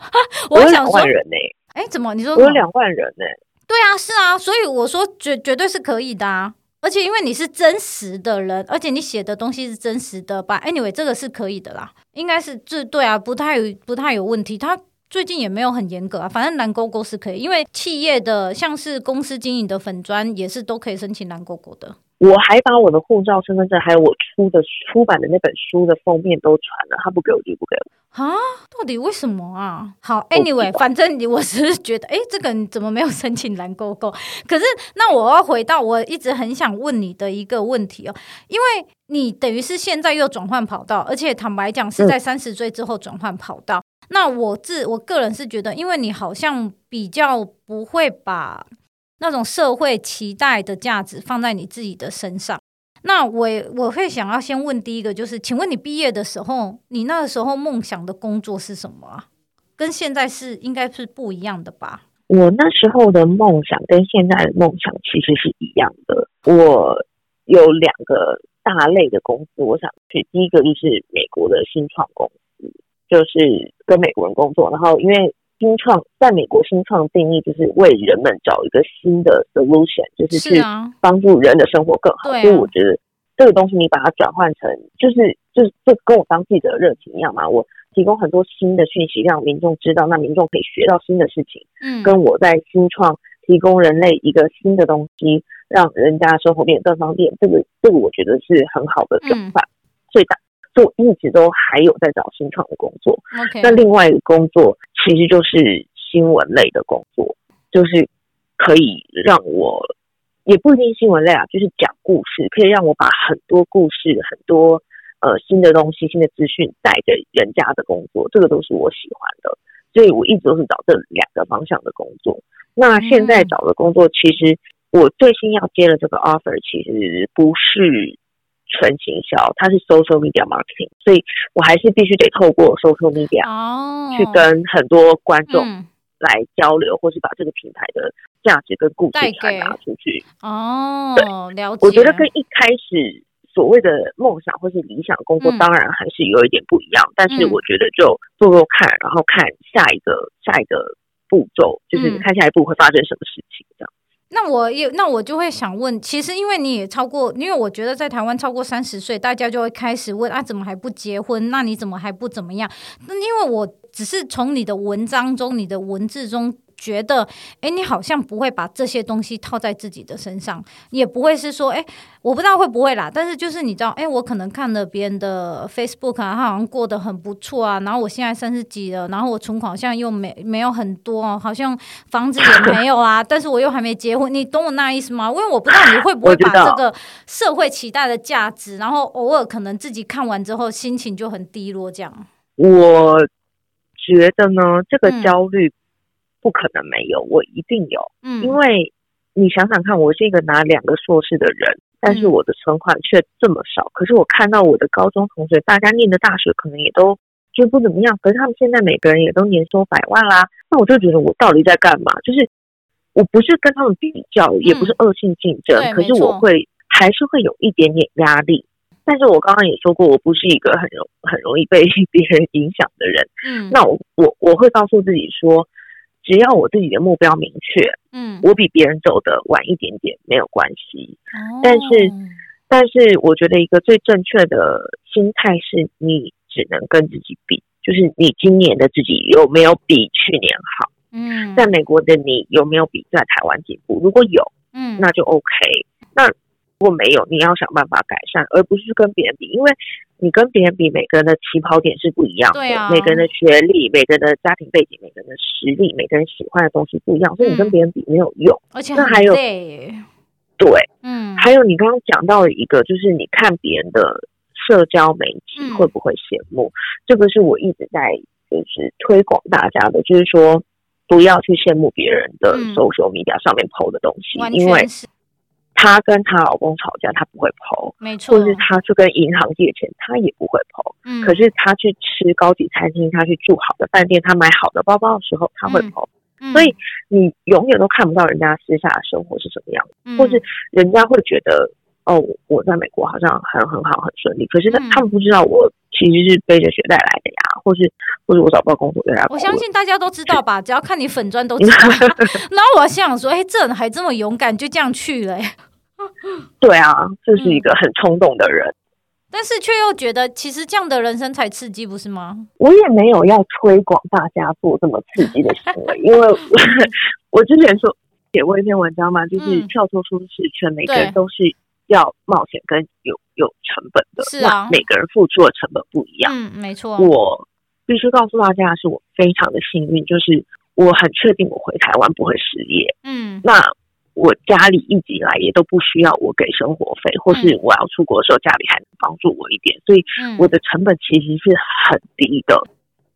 Speaker 2: 我有两万人呢，
Speaker 1: 哎，怎么你说
Speaker 2: 我有两万人呢？
Speaker 1: 对啊，是啊，所以我说绝绝对是可以的啊，而且因为你是真实的人，而且你写的东西是真实的吧？Anyway，这个是可以的啦，应该是这对啊，不太不太有问题，他。最近也没有很严格啊，反正蓝勾勾是可以，因为企业的像是公司经营的粉砖也是都可以申请蓝勾勾的。
Speaker 2: 我还把我的护照、身份证，还有我出的出版的那本书的封面都传了，他不给我就不给我
Speaker 1: 啊？到底为什么啊？好，Anyway，反正你我只是觉得，哎，这个你怎么没有申请蓝勾勾？可是那我要回到我一直很想问你的一个问题哦，因为你等于是现在又转换跑道，而且坦白讲是在三十岁之后转换跑道。嗯那我自我个人是觉得，因为你好像比较不会把那种社会期待的价值放在你自己的身上。那我我会想要先问第一个，就是请问你毕业的时候，你那个时候梦想的工作是什么啊？跟现在是应该是不一样的吧？
Speaker 2: 我那时候的梦想跟现在的梦想其实是一样的。我有两个大类的公司，我想去。第一个就是美国的新创公司。就是跟美国人工作，然后因为新创在美国新创定义就是为人们找一个新的 solution，就是去帮助人的生活更好。啊、所以我觉得这个东西你把它转换成，就是就是这跟我当记者的热情一样嘛。我提供很多新的讯息让民众知道，那民众可以学到新的事情。嗯，跟我在新创提供人类一个新的东西，让人家生活变得更方便。这个这个我觉得是很好的转换。最大。所以我一直都还有在找新创的工作。Okay. 那另外一个工作其实就是新闻类的工作，就是可以让我也不一定新闻类啊，就是讲故事，可以让我把很多故事、很多呃新的东西、新的资讯带给人家的工作，这个都是我喜欢的。所以我一直都是找这两个方向的工作。那现在找的工作，其实我最新要接的这个 offer，其实不是。纯行销，它是 social media marketing，所以我还是必须得透过 social media 去跟很多观众来交流，或是把这个品牌的价值跟故事传达出去。哦，对，了解。我觉得跟一开始所谓的梦想或是理想工作，当然还是有一点不一样。但是我觉得就做做看，然后看下一个下一个步骤，就是看下一步会发生什么事情，这样。
Speaker 1: 那我也，那我就会想问，其实因为你也超过，因为我觉得在台湾超过三十岁，大家就会开始问啊，怎么还不结婚？那你怎么还不怎么样？那因为我只是从你的文章中、你的文字中觉得，哎，你好像不会把这些东西套在自己的身上，也不会是说，哎，我不知道会不会啦。但是就是你知道，哎，我可能看了别人的 Facebook 啊，他好像过得很不错啊。然后我现在三十几了，然后我存款好像又没没有很多哦，好像房子也没有啊。但是我又还没结婚，你懂我那意思吗？因为我不知道你会不会把这个社会期待的价值，然后偶尔可能自己看完之后心情就很低落这样。
Speaker 2: 我觉得呢，这个焦虑不可能没有，嗯、我一定有。嗯，因为你想想看，我是一个拿两个硕士的人，但是我的存款却这么少。嗯、可是我看到我的高中同学，大家念的大学可能也都就不怎么样，可是他们现在每个人也都年收百万啦。那我就觉得我到底在干嘛？就是我不是跟他们比较，也不是恶性竞争，嗯、可是我会还是会有一点点压力。但是我刚刚也说过，我不是一个很容很容易被 别人影响的人。嗯，那我我我会告诉自己说，只要我自己的目标明确，嗯，我比别人走的晚一点点没有关系。哦，但是但是我觉得一个最正确的心态是，你只能跟自己比，就是你今年的自己有没有比去年好？嗯，在美国的你有没有比在台湾进步？如果有，嗯，那就 OK。那如果没有，你要想办法改善，而不是跟别人比，因为你跟别人比，每个人的起跑点是不一样的，对啊，每个人的学历、每个人的家庭背景、每个人的实力、每个人喜欢的东西不一样，所以你跟别人比没有用。而且、嗯、那还有，对，嗯，还有你刚刚讲到的一个，就是你看别人的社交媒体会不会羡慕？嗯、这个是我一直在就是推广大家的，就是说不要去羡慕别人的 social media 上面 po 的东西，嗯、因为。她跟她老公吵架，她不会 po，没错，或是她去跟银行借钱，她也不会 po。嗯，可是她去吃高级餐厅，她去住好的饭店，她买好的包包的时候，她会 po。嗯，所以你永远都看不到人家私下的生活是什么样的，嗯，或是人家会觉得哦，我在美国好像很很好很顺利，可是他他们不知道我其实是背着学贷来的呀，或是或者我找不到工作对呀。我
Speaker 1: 相信大家都知道吧，只要看你粉砖都知道。然后我想说，哎，这人还这么勇敢，就这样去了。
Speaker 2: 对啊，就是一个很冲动的人，嗯、
Speaker 1: 但是却又觉得其实这样的人生才刺激，不是吗？
Speaker 2: 我也没有要推广大家做这么刺激的行为，因为我，我之前说写过一篇文章嘛，就是跳脱舒适圈，每个人都是要冒险跟有有成本的，是啊，每个人付出的成本不一样，
Speaker 1: 嗯，没错。
Speaker 2: 我必须告诉大家，是我非常的幸运，就是我很确定我回台湾不会失业，嗯，那。我家里一直以来也都不需要我给生活费，或是我要出国的时候家里还能帮助我一点，所以我的成本其实是很低的。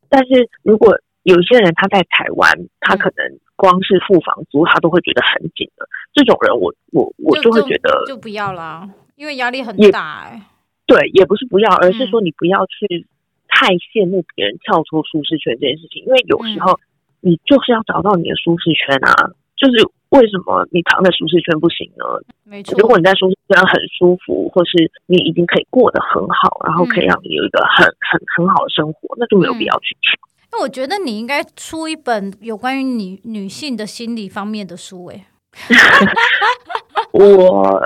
Speaker 2: 但是如果有些人他在台湾，他可能光是付房租他都会觉得很紧的，这种人我我我就会觉得
Speaker 1: 就，就不要啦，因为压力很大欸。
Speaker 2: 对，也不是不要，而是说你不要去太羡慕别人跳出舒适圈这件事情，因为有时候你就是要找到你的舒适圈啊，就是。为什么你躺在舒适圈不行呢？没错，如果你在舒适圈很舒服，或是你已经可以过得很好，然后可以让你有一个很很很好的生活，那就没有必要去抢。
Speaker 1: 那我觉得你应该出一本有关于女女性的心理方面的书，哎。
Speaker 2: 我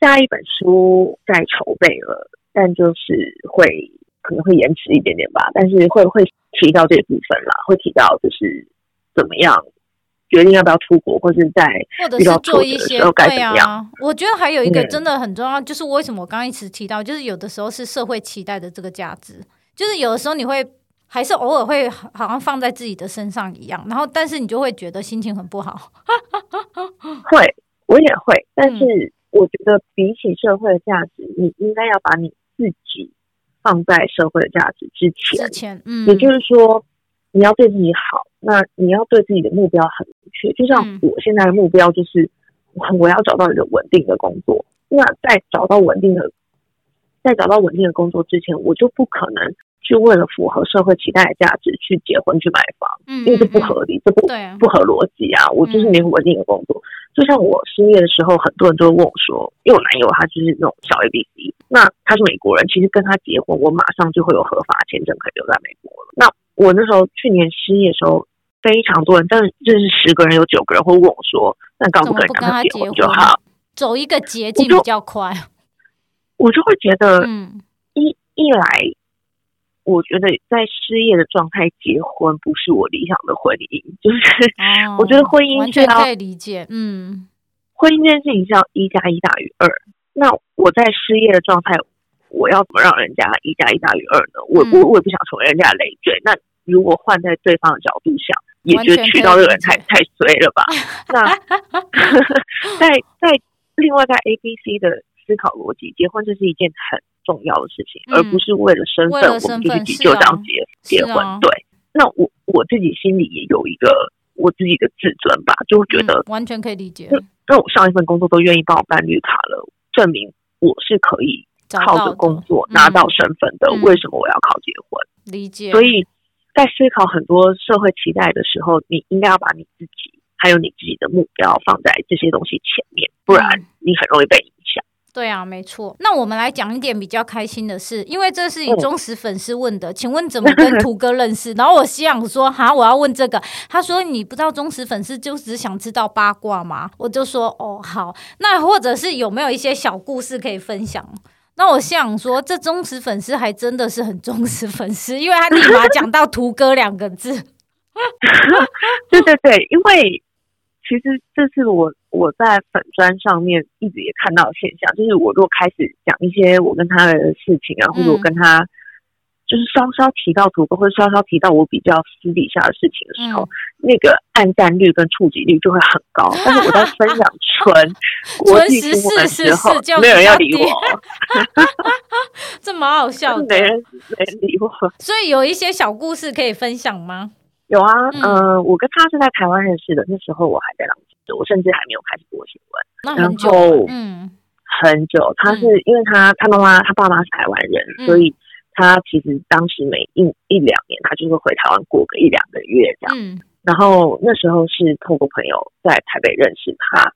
Speaker 2: 下一本书在筹备了，但就是会可能会延迟一点点吧，但是会会提到这部分啦，会提到就是怎么样。决定要不要出国，或是在或者是做一些对啊，
Speaker 1: 我觉得还有一个真的很重要，嗯、就是为什么我刚刚一直提到，就是有的时候是社会期待的这个价值，就是有的时候你会还是偶尔会好像放在自己的身上一样，然后但是你就会觉得心情很不好。
Speaker 2: 会，我也会，但是我觉得比起社会的价值，你应该要把你自己放在社会的价值之前。之前，嗯，也就是说。你要对自己好，那你要对自己的目标很明确。就像我现在的目标就是，我要找到一个稳定的工作。那在找到稳定的，在找到稳定的工作之前，我就不可能去为了符合社会期待的价值去结婚去买房，嗯，因为这不合理，这不不合逻辑啊。我就是没有稳定的工作。就像我失业的时候，很多人都会问我说，因为我男友他就是那种小 A B C，那他是美国人，其实跟他结婚，我马上就会有合法签证可以留在美国了。那我那时候去年失业的时候，非常多人，但是就是十个人有九个人会问我说：“那刚不跟他结婚就好，
Speaker 1: 走一个捷径比较快。”
Speaker 2: 我就会觉得，嗯，一一来，我觉得在失业的状态结婚不是我理想的婚姻，就是、哦、我觉得婚姻是要
Speaker 1: 完全可以理解，嗯，
Speaker 2: 婚姻这件事情是要一加一大于二。那我在失业的状态，我要怎么让人家一加一大于二呢？我、嗯、我我也不想成为人家的累赘。那如果换在对方的角度想，也觉得娶到这个人太太衰了吧？那在在另外在 A B C 的思考逻辑，结婚这是一件很重要的事情，嗯、而不是为了身份，我们自己就这样结、啊、结婚。啊、对，那我我自己心里也有一个我自己的自尊吧，就会觉得、
Speaker 1: 嗯、完全可以理解。
Speaker 2: 那我上一份工作都愿意帮我办绿卡了，证明我是可以靠着工作拿到身份的。嗯、为什么我要靠结婚？
Speaker 1: 理解。
Speaker 2: 所以。在思考很多社会期待的时候，你应该要把你自己还有你自己的目标放在这些东西前面，不然你很容易被影
Speaker 1: 响。对啊，没错。那我们来讲一点比较开心的事，因为这是你忠实粉丝问的，请问怎么跟图哥认识？然后我心想说，哈，我要问这个。他说你不知道忠实粉丝就只想知道八卦吗？我就说哦，好。那或者是有没有一些小故事可以分享？那我想说，这忠实粉丝还真的是很忠实粉丝，因为他立马讲到“图哥”两个字。
Speaker 2: 对对对，因为其实这是我我在粉砖上面一直也看到的现象，就是我如果开始讲一些我跟他的事情啊，或者我跟他。就是稍稍提到图哥，或者稍稍提到我比较私底下的事情的时候，嗯、那个按赞率跟触及率就会很高。但是我在分享 纯国际新闻的时候，没有人要理我，
Speaker 1: 这蛮好笑的，
Speaker 2: 没人没人理我。
Speaker 1: 所以有一些小故事可以分享吗？
Speaker 2: 有啊，嗯、呃，我跟他是在台湾认识的，那时候我还在朗读，我甚至还没有开始播新
Speaker 1: 闻。很久，
Speaker 2: 然后嗯，很久。他是因为他他妈妈他爸妈是台湾人，嗯、所以。他其实当时每一一两年，他就会回台湾过个一两个月这样。嗯、然后那时候是透过朋友在台北认识他，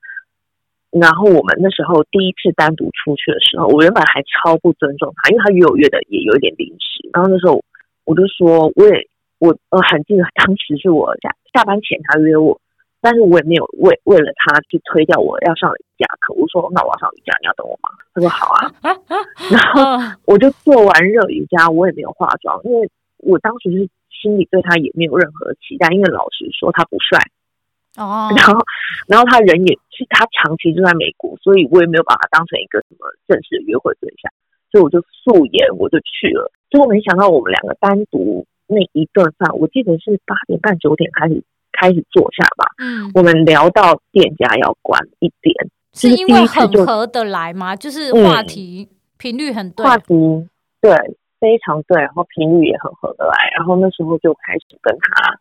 Speaker 2: 然后我们那时候第一次单独出去的时候，我原本还超不尊重他，因为他约我约的也有一点临时。然后那时候我就说，我也我呃很记得当时是我下下班前他约我。但是我也没有为为了他去推掉我要上瑜伽课。我说，那我要上瑜伽，你要等我吗？他说好啊。然后我就做完热瑜伽，我也没有化妆，因为我当时就是心里对他也没有任何期待，因为老实说他不帅哦。然后然后他人也是他长期就在美国，所以我也没有把他当成一个什么正式的约会对象，所以我就素颜我就去了。结果没想到我们两个单独那一顿饭，我记得是八点半九点开始。开始坐下吧。嗯，我们聊到店家要关一点，
Speaker 1: 是因为很合得来吗？就是话题频率很对，
Speaker 2: 话题对，非常对，然后频率也很合得来。然后那时候就开始跟他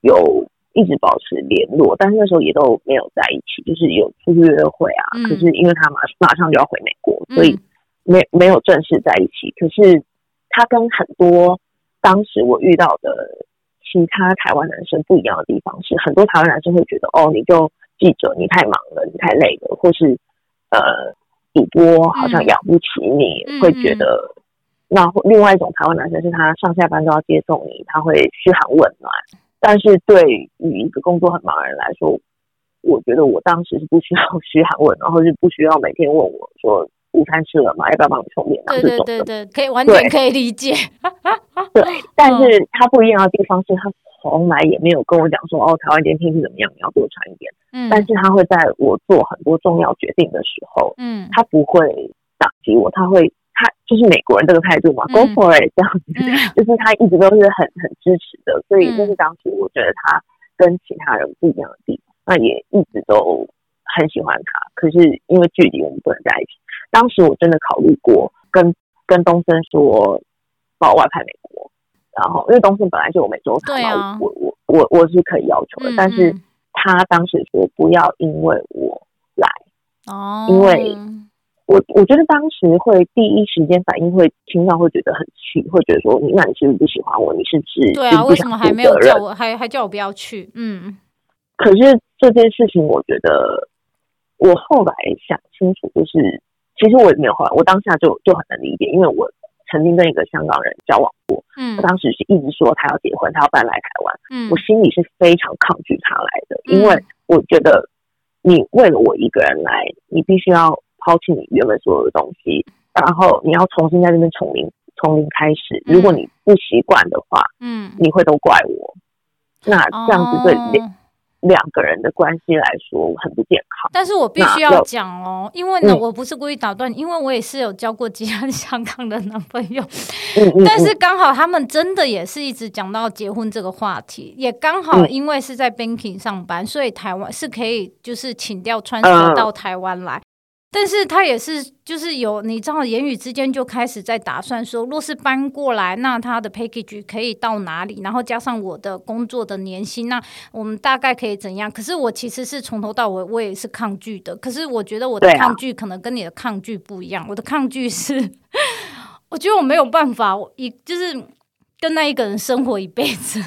Speaker 2: 有一直保持联络，但是那时候也都没有在一起，就是有出去约会啊。嗯、可是因为他马马上就要回美国，所以没没有正式在一起。可是他跟很多当时我遇到的。其他台湾男生不一样的地方是，很多台湾男生会觉得，哦，你就记者，你太忙了，你太累了，或是呃，主播好像养不起你，嗯、会觉得。那另外一种台湾男生是他上下班都要接送你，他会嘘寒问暖。但是对于一个工作很忙的人来说，我觉得我当时是不需要嘘寒问暖，或是不需要每天问我说。午餐吃了吗？要不要帮你充电？
Speaker 1: 对对对对，可以完全可以理解。
Speaker 2: 对，但是他不一样的地方是他从来也没有跟我讲说哦，台湾今天天气怎么样？你要多穿一点。嗯，但是他会在我做很多重要决定的时候，嗯，他不会打击我，他会他就是美国人这个态度嘛，嗯，Go for it 这样子，嗯，就是他一直都是很很支持的，所以这是当时我觉得他跟其他人不一样的地方，那也一直都很喜欢他。可是因为距离，我们不能在一起。当时我真的考虑过跟跟东森说把我外派美国，然后因为东森本来就有每周场嘛，啊、我我我我是可以要求的，嗯嗯，但是他当时说不要因为我来哦，因为我我觉得当时会第一时间反应会听到会觉得很气，会觉得说你那你是不是不喜欢我？你是不是
Speaker 1: 对啊？为什么还没有叫我还还叫我不要去？嗯，
Speaker 2: 可是这件事情我觉得我后来想清楚就是。其实我也没有后来，我当下就就很能理解，因为我曾经跟一个香港人交往过，嗯，他当时是一直说他要结婚，他要搬来台湾，嗯，我心里是非常抗拒他来的，嗯、因为我觉得你为了我一个人来，你必须要抛弃你原本所有的东西，然后你要重新在这边从零从零开始，如果你不习惯的话，嗯，你会都怪我。那这样子对两两个人的关系来说很不健康。
Speaker 1: 但是我必须要讲哦，因为呢，我不是故意打断，因为我也是有交过几任香港的男朋友，但是刚好他们真的也是一直讲到结婚这个话题，也刚好因为是在 banking 上班，所以台湾是可以就是请调 transfer 到台湾来。但是他也是，就是有你知道，言语之间就开始在打算说，若是搬过来，那他的 package 可以到哪里？然后加上我的工作的年薪，那我们大概可以怎样？可是我其实是从头到尾我也是抗拒的。可是我觉得我的抗拒可能跟你的抗拒不一样。我的抗拒是，我觉得我没有办法，一就是跟那一个人生活一辈子。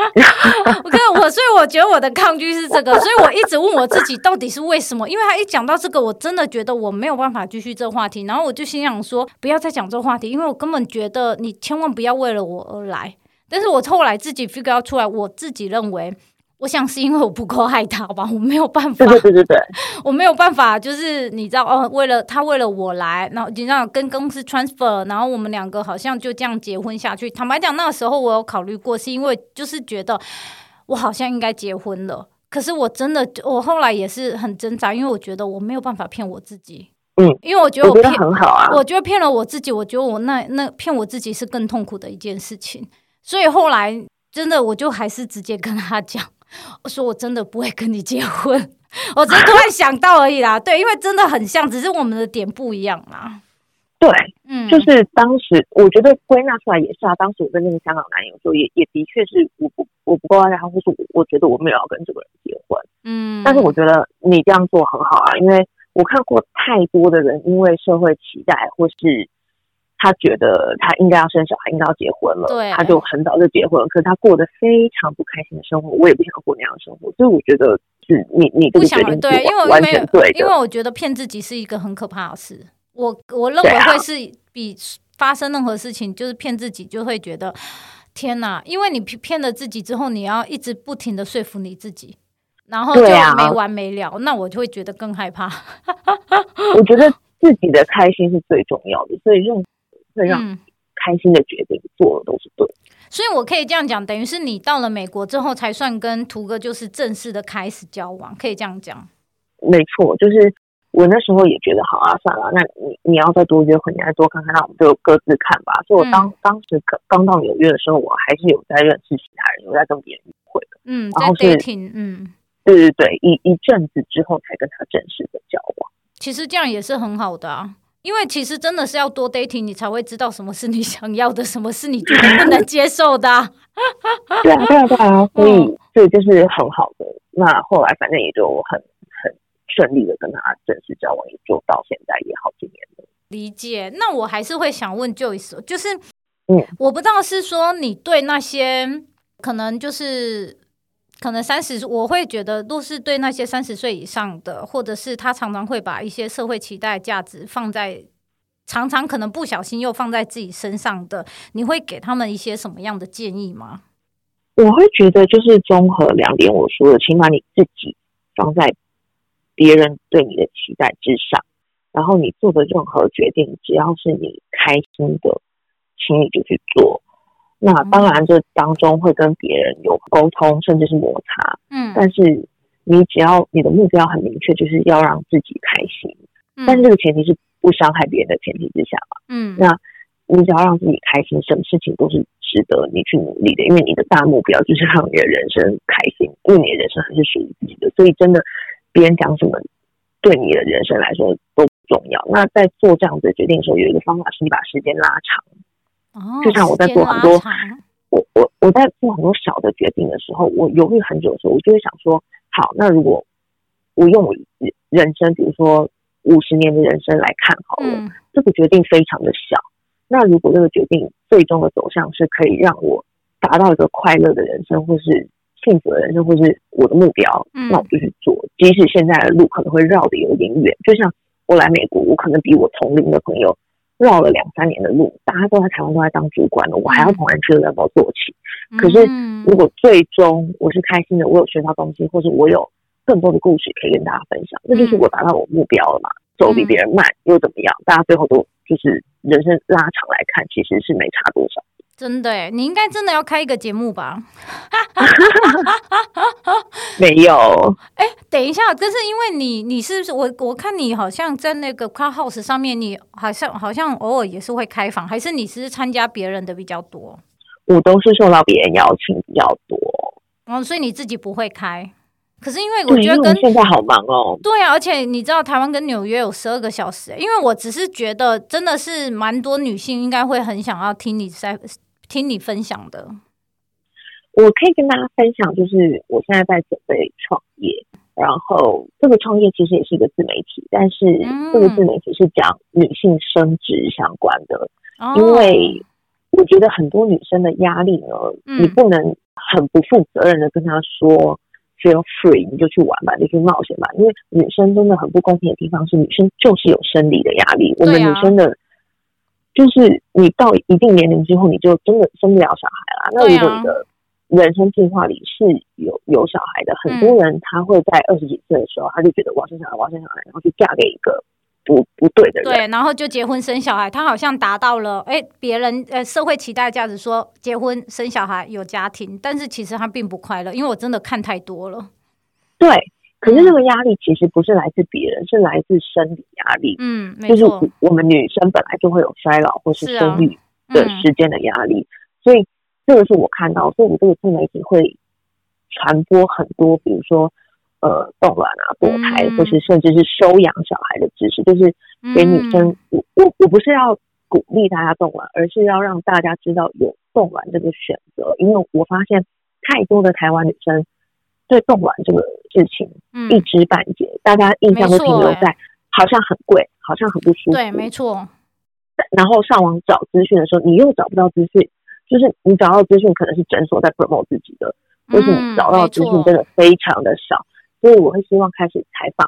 Speaker 1: 我跟我，所以我觉得我的抗拒是这个，所以我一直问我自己到底是为什么？因为他一讲到这个，我真的觉得我没有办法继续这个话题，然后我就心想说不要再讲这个话题，因为我根本觉得你千万不要为了我而来。但是我后来自己 figure 出来，我自己认为。我想是因为我不够爱他吧，我没有办法。
Speaker 2: 对对对对，
Speaker 1: 我没有办法，就是你知道哦，为了他为了我来，然后你知道跟公司 transfer，然后我们两个好像就这样结婚下去。坦白讲，那个时候我有考虑过，是因为就是觉得我好像应该结婚了。可是我真的，我后来也是很挣扎，因为我觉得我没有办法骗我自己。嗯，因为我觉得我骗
Speaker 2: 很好啊，
Speaker 1: 我觉得骗了我自己，我觉得我那那骗我自己是更痛苦的一件事情。所以后来真的，我就还是直接跟他讲。我说我真的不会跟你结婚，我只是突然想到而已啦。对，因为真的很像，只是我们的点不一样嘛。
Speaker 2: 对，嗯，就是当时我觉得归纳出来也是啊。当时我跟那个香港男友说，也也的确是我不我不够爱他，或是我我觉得我没有要跟这个人结婚。嗯，但是我觉得你这样做很好啊，因为我看过太多的人因为社会期待或是。他觉得他应该要生小孩，应该要结婚了，对，他就很早就结婚了。可是他过得非常不开心的生活，我也不想过那样的生活。所以我觉得是你你这个决定对，因为完全对，
Speaker 1: 因为我觉得骗自己是一个很可怕的事。我我认为会是比发生任何事情，就是骗自己，就会觉得天哪！因为你骗了自己之后，你要一直不停的说服你自己，然后就没完没了。那我就会觉得更害怕。
Speaker 2: 我觉得自己的开心是最重要的，所以用。会让开心的决定做的都是对，
Speaker 1: 所以我可以这样讲，等于是你到了美国之后才算跟图哥就是正式的开始交往，可以这样讲。
Speaker 2: 没错，就是我那时候也觉得好啊，算了，那你你要再多约会，你再多看看，那我们就各自看吧。所以我当、嗯、当时刚到纽约的时候，我还是有在认识其他人，有在跟别人约会的。嗯，然后是嗯，对对对，一一阵子之后才跟他正式的交往。
Speaker 1: 其实这样也是很好的啊。因为其实真的是要多 dating，你才会知道什么是你想要的，什么是你觉得不能接受的。
Speaker 2: 对啊，对啊，对啊，所以所以就是很好的。那后来反正也就很很顺利的跟他正式交往，也就到现在也好几年了。
Speaker 1: 理解。那我还是会想问 Joyce，就是嗯，我不知道是说你对那些可能就是。可能三十，我会觉得都是对那些三十岁以上的，或者是他常常会把一些社会期待价值放在，常常可能不小心又放在自己身上的，你会给他们一些什么样的建议吗？
Speaker 2: 我会觉得就是综合两点我说的，请把你自己放在别人对你的期待之上，然后你做的任何决定，只要是你开心的，请你就去做。那当然，这当中会跟别人有沟通，甚至是摩擦。嗯，但是你只要你的目标很明确，就是要让自己开心。嗯，但是这个前提是不伤害别人的前提之下嘛。嗯，那你只要让自己开心，什么事情都是值得你去努力的，因为你的大目标就是让你的人生开心，因为你的人生还是属于自己的。所以，真的别人讲什么，对你的人生来说都不重要。那在做这样子的决定的时候，有一个方法是你把时间拉长。哦，就像我在做很多，我我我在做很多小的决定的时候，我犹豫很久的时候，我就会想说，好，那如果我用我人生，比如说五十年的人生来看好了，嗯，这个决定非常的小，那如果这个决定最终的走向是可以让我达到一个快乐的人生，或是幸福的人生，或是我的目标，嗯，那我就去做，即使现在的路可能会绕的有点远，就像我来美国，我可能比我同龄的朋友。绕了两三年的路，大家都在台湾都在当主管了，我还要从 entry level 做起。可是如果最终我是开心的，我有学到东西，或者我有更多的故事可以跟大家分享，那就是我达到我目标了嘛。走比别人慢又怎么样？大家最后都就是人生拉长来看，其实是没差多少。
Speaker 1: 真的哎，你应该真的要开一个节目吧？
Speaker 2: 没有。
Speaker 1: 哎，等一下，这是因为你，你是不是我？我看你好像在那个 Clubhouse 上面，你好像好像偶尔也是会开房，还是你是参加别人的比较多？
Speaker 2: 我都是受到别人邀请比较多。
Speaker 1: 哦，所以你自己不会开？可是因为我觉得跟
Speaker 2: 现在好忙哦。
Speaker 1: 对啊，而且你知道台湾跟纽约有十二个小时，因为我只是觉得真的是蛮多女性应该会很想要听你在。听你分享的，
Speaker 2: 我可以跟大家分享，就是我现在在准备创业，然后这个创业其实也是一个自媒体，但是这个自媒体是讲女性生殖相关的，嗯、因为我觉得很多女生的压力呢，嗯、你不能很不负责任的跟她说 feel free，你就去玩吧，你就去冒险吧，因为女生真的很不公平的地方是，女生就是有生理的压力，我们女生的。就是你到一定年龄之后，你就真的生不了小孩了。那如果你的人生计划里是有有小孩的，很多人他会在二十几岁的时候，他就觉得我要生小孩，我要生小孩，然后就嫁给一个不不对的人。
Speaker 1: 对，然后就结婚生小孩，他好像达到了哎别人呃社会期待的价值，说结婚生小孩有家庭，但是其实他并不快乐，因为我真的看太多了。
Speaker 2: 对。可是这个压力其实不是来自别人，是来自生理压力。
Speaker 1: 嗯，
Speaker 2: 就是我们女生本来就会有衰老或是生育的时间的压力，啊嗯、所以这个是我看到，所以我这个自媒体会传播很多，比如说呃冻卵啊、堕胎，嗯、或是甚至是收养小孩的知识，就是给女生。我我我不是要鼓励大家冻卵，而是要让大家知道有冻卵这个选择，因为我发现太多的台湾女生。对冻卵这个事情，一知半解，嗯、大家印象都停留在好像很贵，好像很不舒服。
Speaker 1: 对，没错。
Speaker 2: 然后上网找资讯的时候，你又找不到资讯，就是你找到资讯可能是诊所在 promote 自己的，就是你找到资讯真的非常的少。嗯、所以我会希望开始采访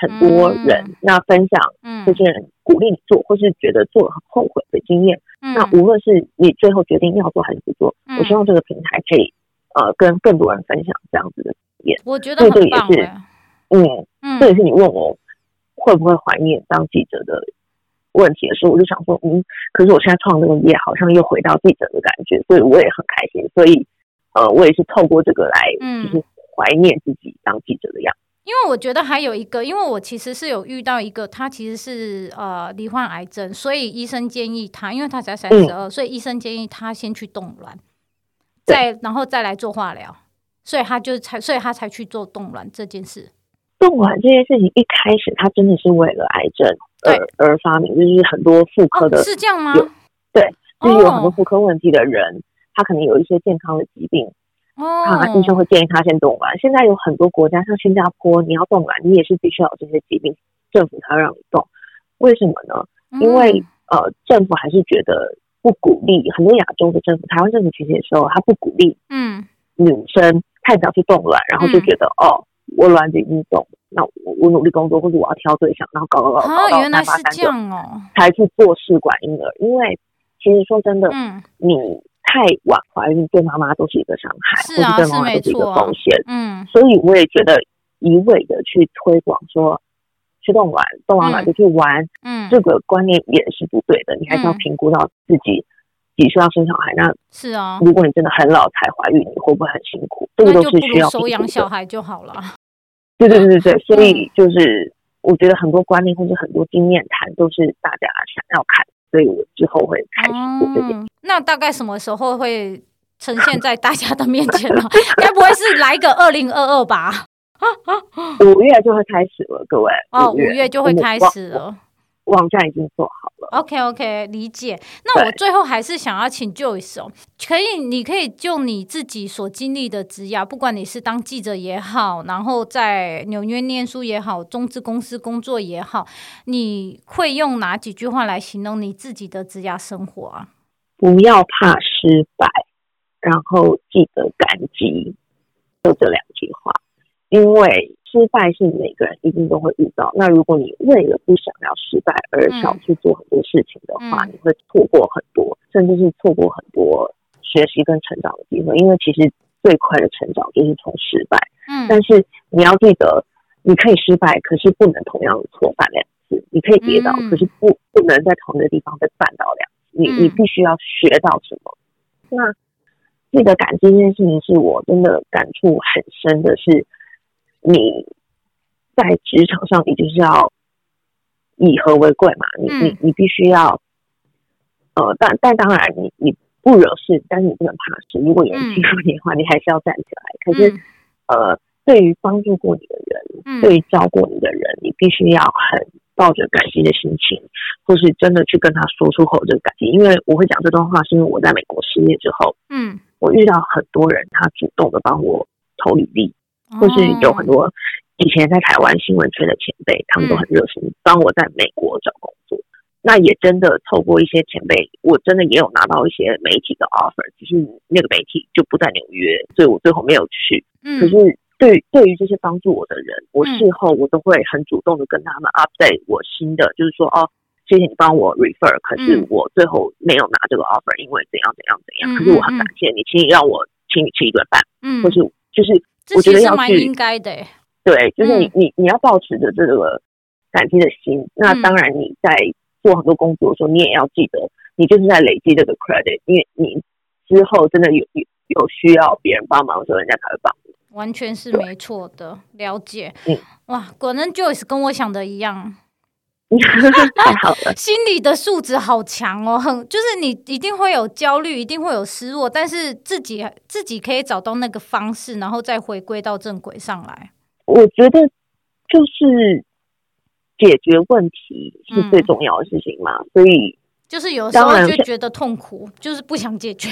Speaker 2: 很多人，嗯、那分享这些人鼓励你做，或是觉得做了很后悔的经验。嗯、那无论是你最后决定要做还是不做，嗯、我希望这个平台可以。呃，跟更多人分享这样子的
Speaker 1: 我觉得很棒。也是，
Speaker 2: 嗯，嗯，这也是你问我会不会怀念当记者的问题的时候，我就想说，嗯，可是我现在创这个业，好像又回到记者的感觉，所以我也很开心。所以，呃，我也是透过这个来，就是怀念自己当记者的样子。
Speaker 1: 因为我觉得还有一个，因为我其实是有遇到一个，他其实是呃罹患癌症，所以医生建议他，因为他才三十二，所以医生建议他先去冻卵。再然后再来做化疗，所以他就才，所以他才去做冻卵这件事。
Speaker 2: 冻卵这件事情一开始，他真的是为了癌症而对而发明，就是很多妇科的、
Speaker 1: 哦，是这样吗？
Speaker 2: 对，就是有很多妇科问题的人，哦、他可能有一些健康的疾病，哦，他医生会建议他先冻卵。现在有很多国家，像新加坡，你要冻卵，你也是必须要有这些疾病，政府才会让你冻。为什么呢？因为、嗯、呃，政府还是觉得。不鼓励很多亚洲的政府，台湾政府其实也说，他不鼓励嗯女生太早去冻卵，然后就觉得、嗯、哦，我卵子已经冻，那我我努力工作，或者我要挑对象，然后搞搞搞搞到三八三九哦，才去做试管婴儿。因为其实说真的，嗯，你太晚怀孕对妈妈都是一个伤害，
Speaker 1: 是啊，
Speaker 2: 或者对妈妈都是一个风险，
Speaker 1: 嗯，
Speaker 2: 所以我也觉得一味的去推广说。去冻卵，冻完卵就去玩，嗯，这个观念也是不对的。嗯、你还是要评估到自己几岁要生小孩。那
Speaker 1: 是啊，
Speaker 2: 如果你真的很老才怀孕，你会不会很辛苦？这个都是需要
Speaker 1: 收养小孩就好了。
Speaker 2: 对对对对对，所以就是我觉得很多观念或者很多经验谈都是大家想要看，所以我之后会开始做这件。
Speaker 1: 嗯、那大概什么时候会呈现在大家的面前呢？该不会是来个二零二二吧？
Speaker 2: 五月就会开始了，各位
Speaker 1: 哦，五月就会开始了，
Speaker 2: 网站已经做好了。
Speaker 1: OK OK，理解。那我最后还是想要请 Joyce 哦，可以，你可以就你自己所经历的职涯，不管你是当记者也好，然后在纽约念书也好，中资公司工作也好，你会用哪几句话来形容你自己的职涯生活啊？
Speaker 2: 不要怕失败，然后记得感激，就这两句话。因为失败是每个人一定都会遇到。那如果你为了不想要失败而少去做很多事情的话，嗯、你会错过很多，甚至是错过很多学习跟成长的机会。因为其实最快的成长就是从失败。嗯，但是你要记得，你可以失败，可是不能同样的错犯两次，你可以跌倒，嗯、可是不不能在同一个地方被绊倒两次。你你必须要学到什么？嗯、那记得感激这件事情，是我真的感触很深的是，你在职场上，你就是要以和为贵嘛。你你你必须要，呃，但但当然你，你你不惹事，但是你不能怕事。如果有人欺负你的话，你还是要站起来。可是，呃。对于帮助过你的人，嗯、对于照顾你的人，你必须要很抱着感激的心情，或是真的去跟他说出口这个感激。因为我会讲这段话，是因为我在美国失业之后，嗯，我遇到很多人，他主动的帮我投履历，哦、或是有很多以前在台湾新闻圈的前辈，他们都很热心帮我在美国找工作。嗯、那也真的透过一些前辈，我真的也有拿到一些媒体的 offer，只是那个媒体就不在纽约，所以我最后没有去。嗯，可是。对，对于这些帮助我的人，我事后我都会很主动的跟他们 update 我新的，嗯、就是说哦，谢谢你帮我 refer，可是我最后没有拿这个 offer，因为怎样怎样怎样。嗯、可是我很感谢你，请你让我请你吃一顿饭，嗯，或是就是我觉得要去，
Speaker 1: 应该的，
Speaker 2: 对，就是你、嗯、你你要保持着这个感激的心。那当然你在做很多工作的时候，你也要记得，你就是在累积这个 credit，因为你之后真的有有有需要别人帮忙的时候，人家才会帮。
Speaker 1: 完全是没错的，对了解。嗯、哇，果然 Joyce 跟我想的一样，
Speaker 2: 太好了，
Speaker 1: 心理的素质好强哦，很就是你一定会有焦虑，一定会有失落，但是自己自己可以找到那个方式，然后再回归到正轨上来。
Speaker 2: 我觉得就是解决问题是最重要的事情嘛，嗯、所以
Speaker 1: 就是有时候就觉得痛苦，就是不想解决。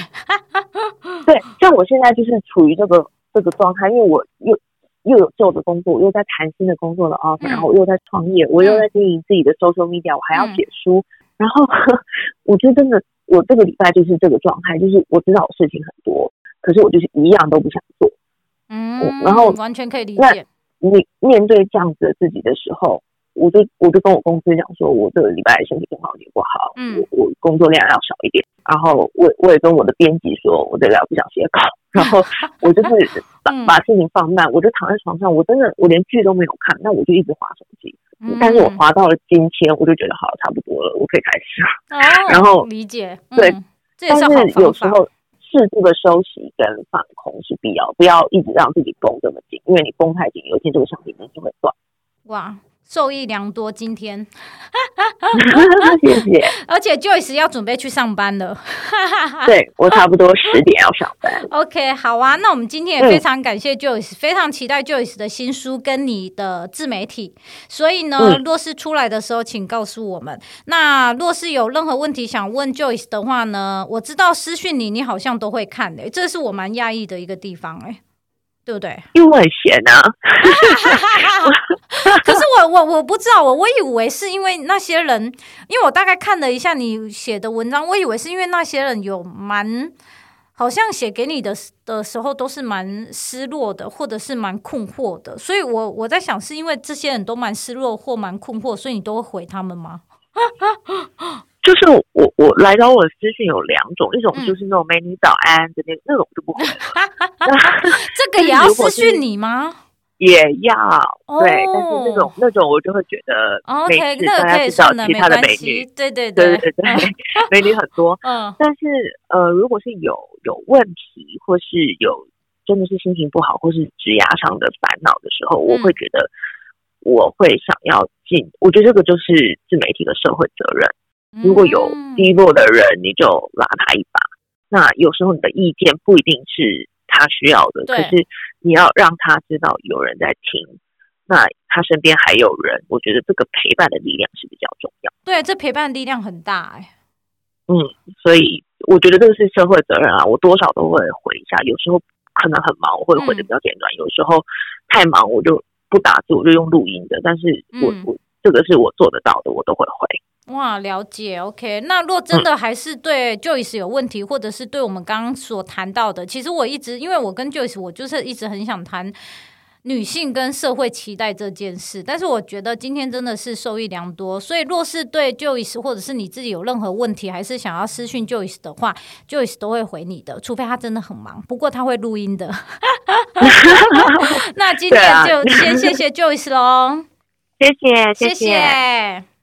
Speaker 2: 对，像我现在就是处于这个。这个状态，因为我又又有旧的工作，我又在谈新的工作的 offer，、嗯、然后我又在创业，我又在经营自己的 social media，我还要写书，嗯、然后我觉得真的，我这个礼拜就是这个状态，就是我知道我事情很多，可是我就是一样都不想做，嗯，然后
Speaker 1: 完全可以理解。
Speaker 2: 那你面对这样子的自己的时候，我就我就跟我公司讲说，我这个礼拜身体状况也不好，嗯，我我工作量要少一点，然后我我也跟我的编辑说，我这个不想写稿。然后我就是 把把事情放慢，我就躺在床上，我真的我连剧都没有看，那我就一直划手机。但是我划到了今天，我就觉得好，差不多了，我可以开始了。然后
Speaker 1: 理解，
Speaker 2: 对，但是有时候适度的休息跟放空是必要，不要一直让自己绷这么紧，因为你绷太紧，有一天这个橡皮筋就会断。
Speaker 1: 哇。受益良多，今天，
Speaker 2: 谢谢。
Speaker 1: 而且 Joyce 要准备去上班了，
Speaker 2: 对，我差不多十点要上班。
Speaker 1: OK，好啊，那我们今天也非常感谢 Joyce，、嗯、非常期待 Joyce 的新书跟你的自媒体。所以呢，嗯、若是出来的时候，请告诉我们。那若是有任何问题想问 Joyce 的话呢，我知道私讯你，你好像都会看的、欸，这是我蛮讶异的一个地方、欸，哎。对不对？
Speaker 2: 因为我很闲啊。
Speaker 1: 可是我我我不知道，我我以为是因为那些人，因为我大概看了一下你写的文章，我以为是因为那些人有蛮好像写给你的的时候都是蛮失落的，或者是蛮困惑的，所以我我在想是因为这些人都蛮失落或蛮困惑，所以你都会回他们吗？
Speaker 2: 就是我我来找我的私讯有两种，一种就是那种美女早安的那那种就不会了。
Speaker 1: 这个也要私讯你吗？
Speaker 2: 也要对，但是那种那种我就会觉得，OK，那可以找其他的美女，
Speaker 1: 对对对对对，
Speaker 2: 美女很多。嗯，但是呃，如果是有有问题，或是有真的是心情不好，或是职涯上的烦恼的时候，我会觉得我会想要进。我觉得这个就是自媒体的社会责任。如果有低落的人，你就拉他一把。那有时候你的意见不一定是他需要的，可是你要让他知道有人在听。那他身边还有人，我觉得这个陪伴的力量是比较重要。
Speaker 1: 对，这陪伴的力量很大哎、欸。
Speaker 2: 嗯，所以我觉得这个是社会责任啊。我多少都会回一下，有时候可能很忙，我会回的比较简短；嗯、有时候太忙，我就不打字，我就用录音的。但是我我、嗯、这个是我做得到的，我都会回。
Speaker 1: 哇，了解，OK。那若真的还是对 Joyce 有问题，嗯、或者是对我们刚刚所谈到的，其实我一直，因为我跟 Joyce，我就是一直很想谈女性跟社会期待这件事。但是我觉得今天真的是受益良多，所以若是对 Joyce 或者是你自己有任何问题，还是想要私讯 Joyce 的话，Joyce 都会回你的，除非他真的很忙。不过他会录音的。那今天就先谢谢 Joyce 喽。
Speaker 2: 谢谢，谢谢。
Speaker 1: 谢谢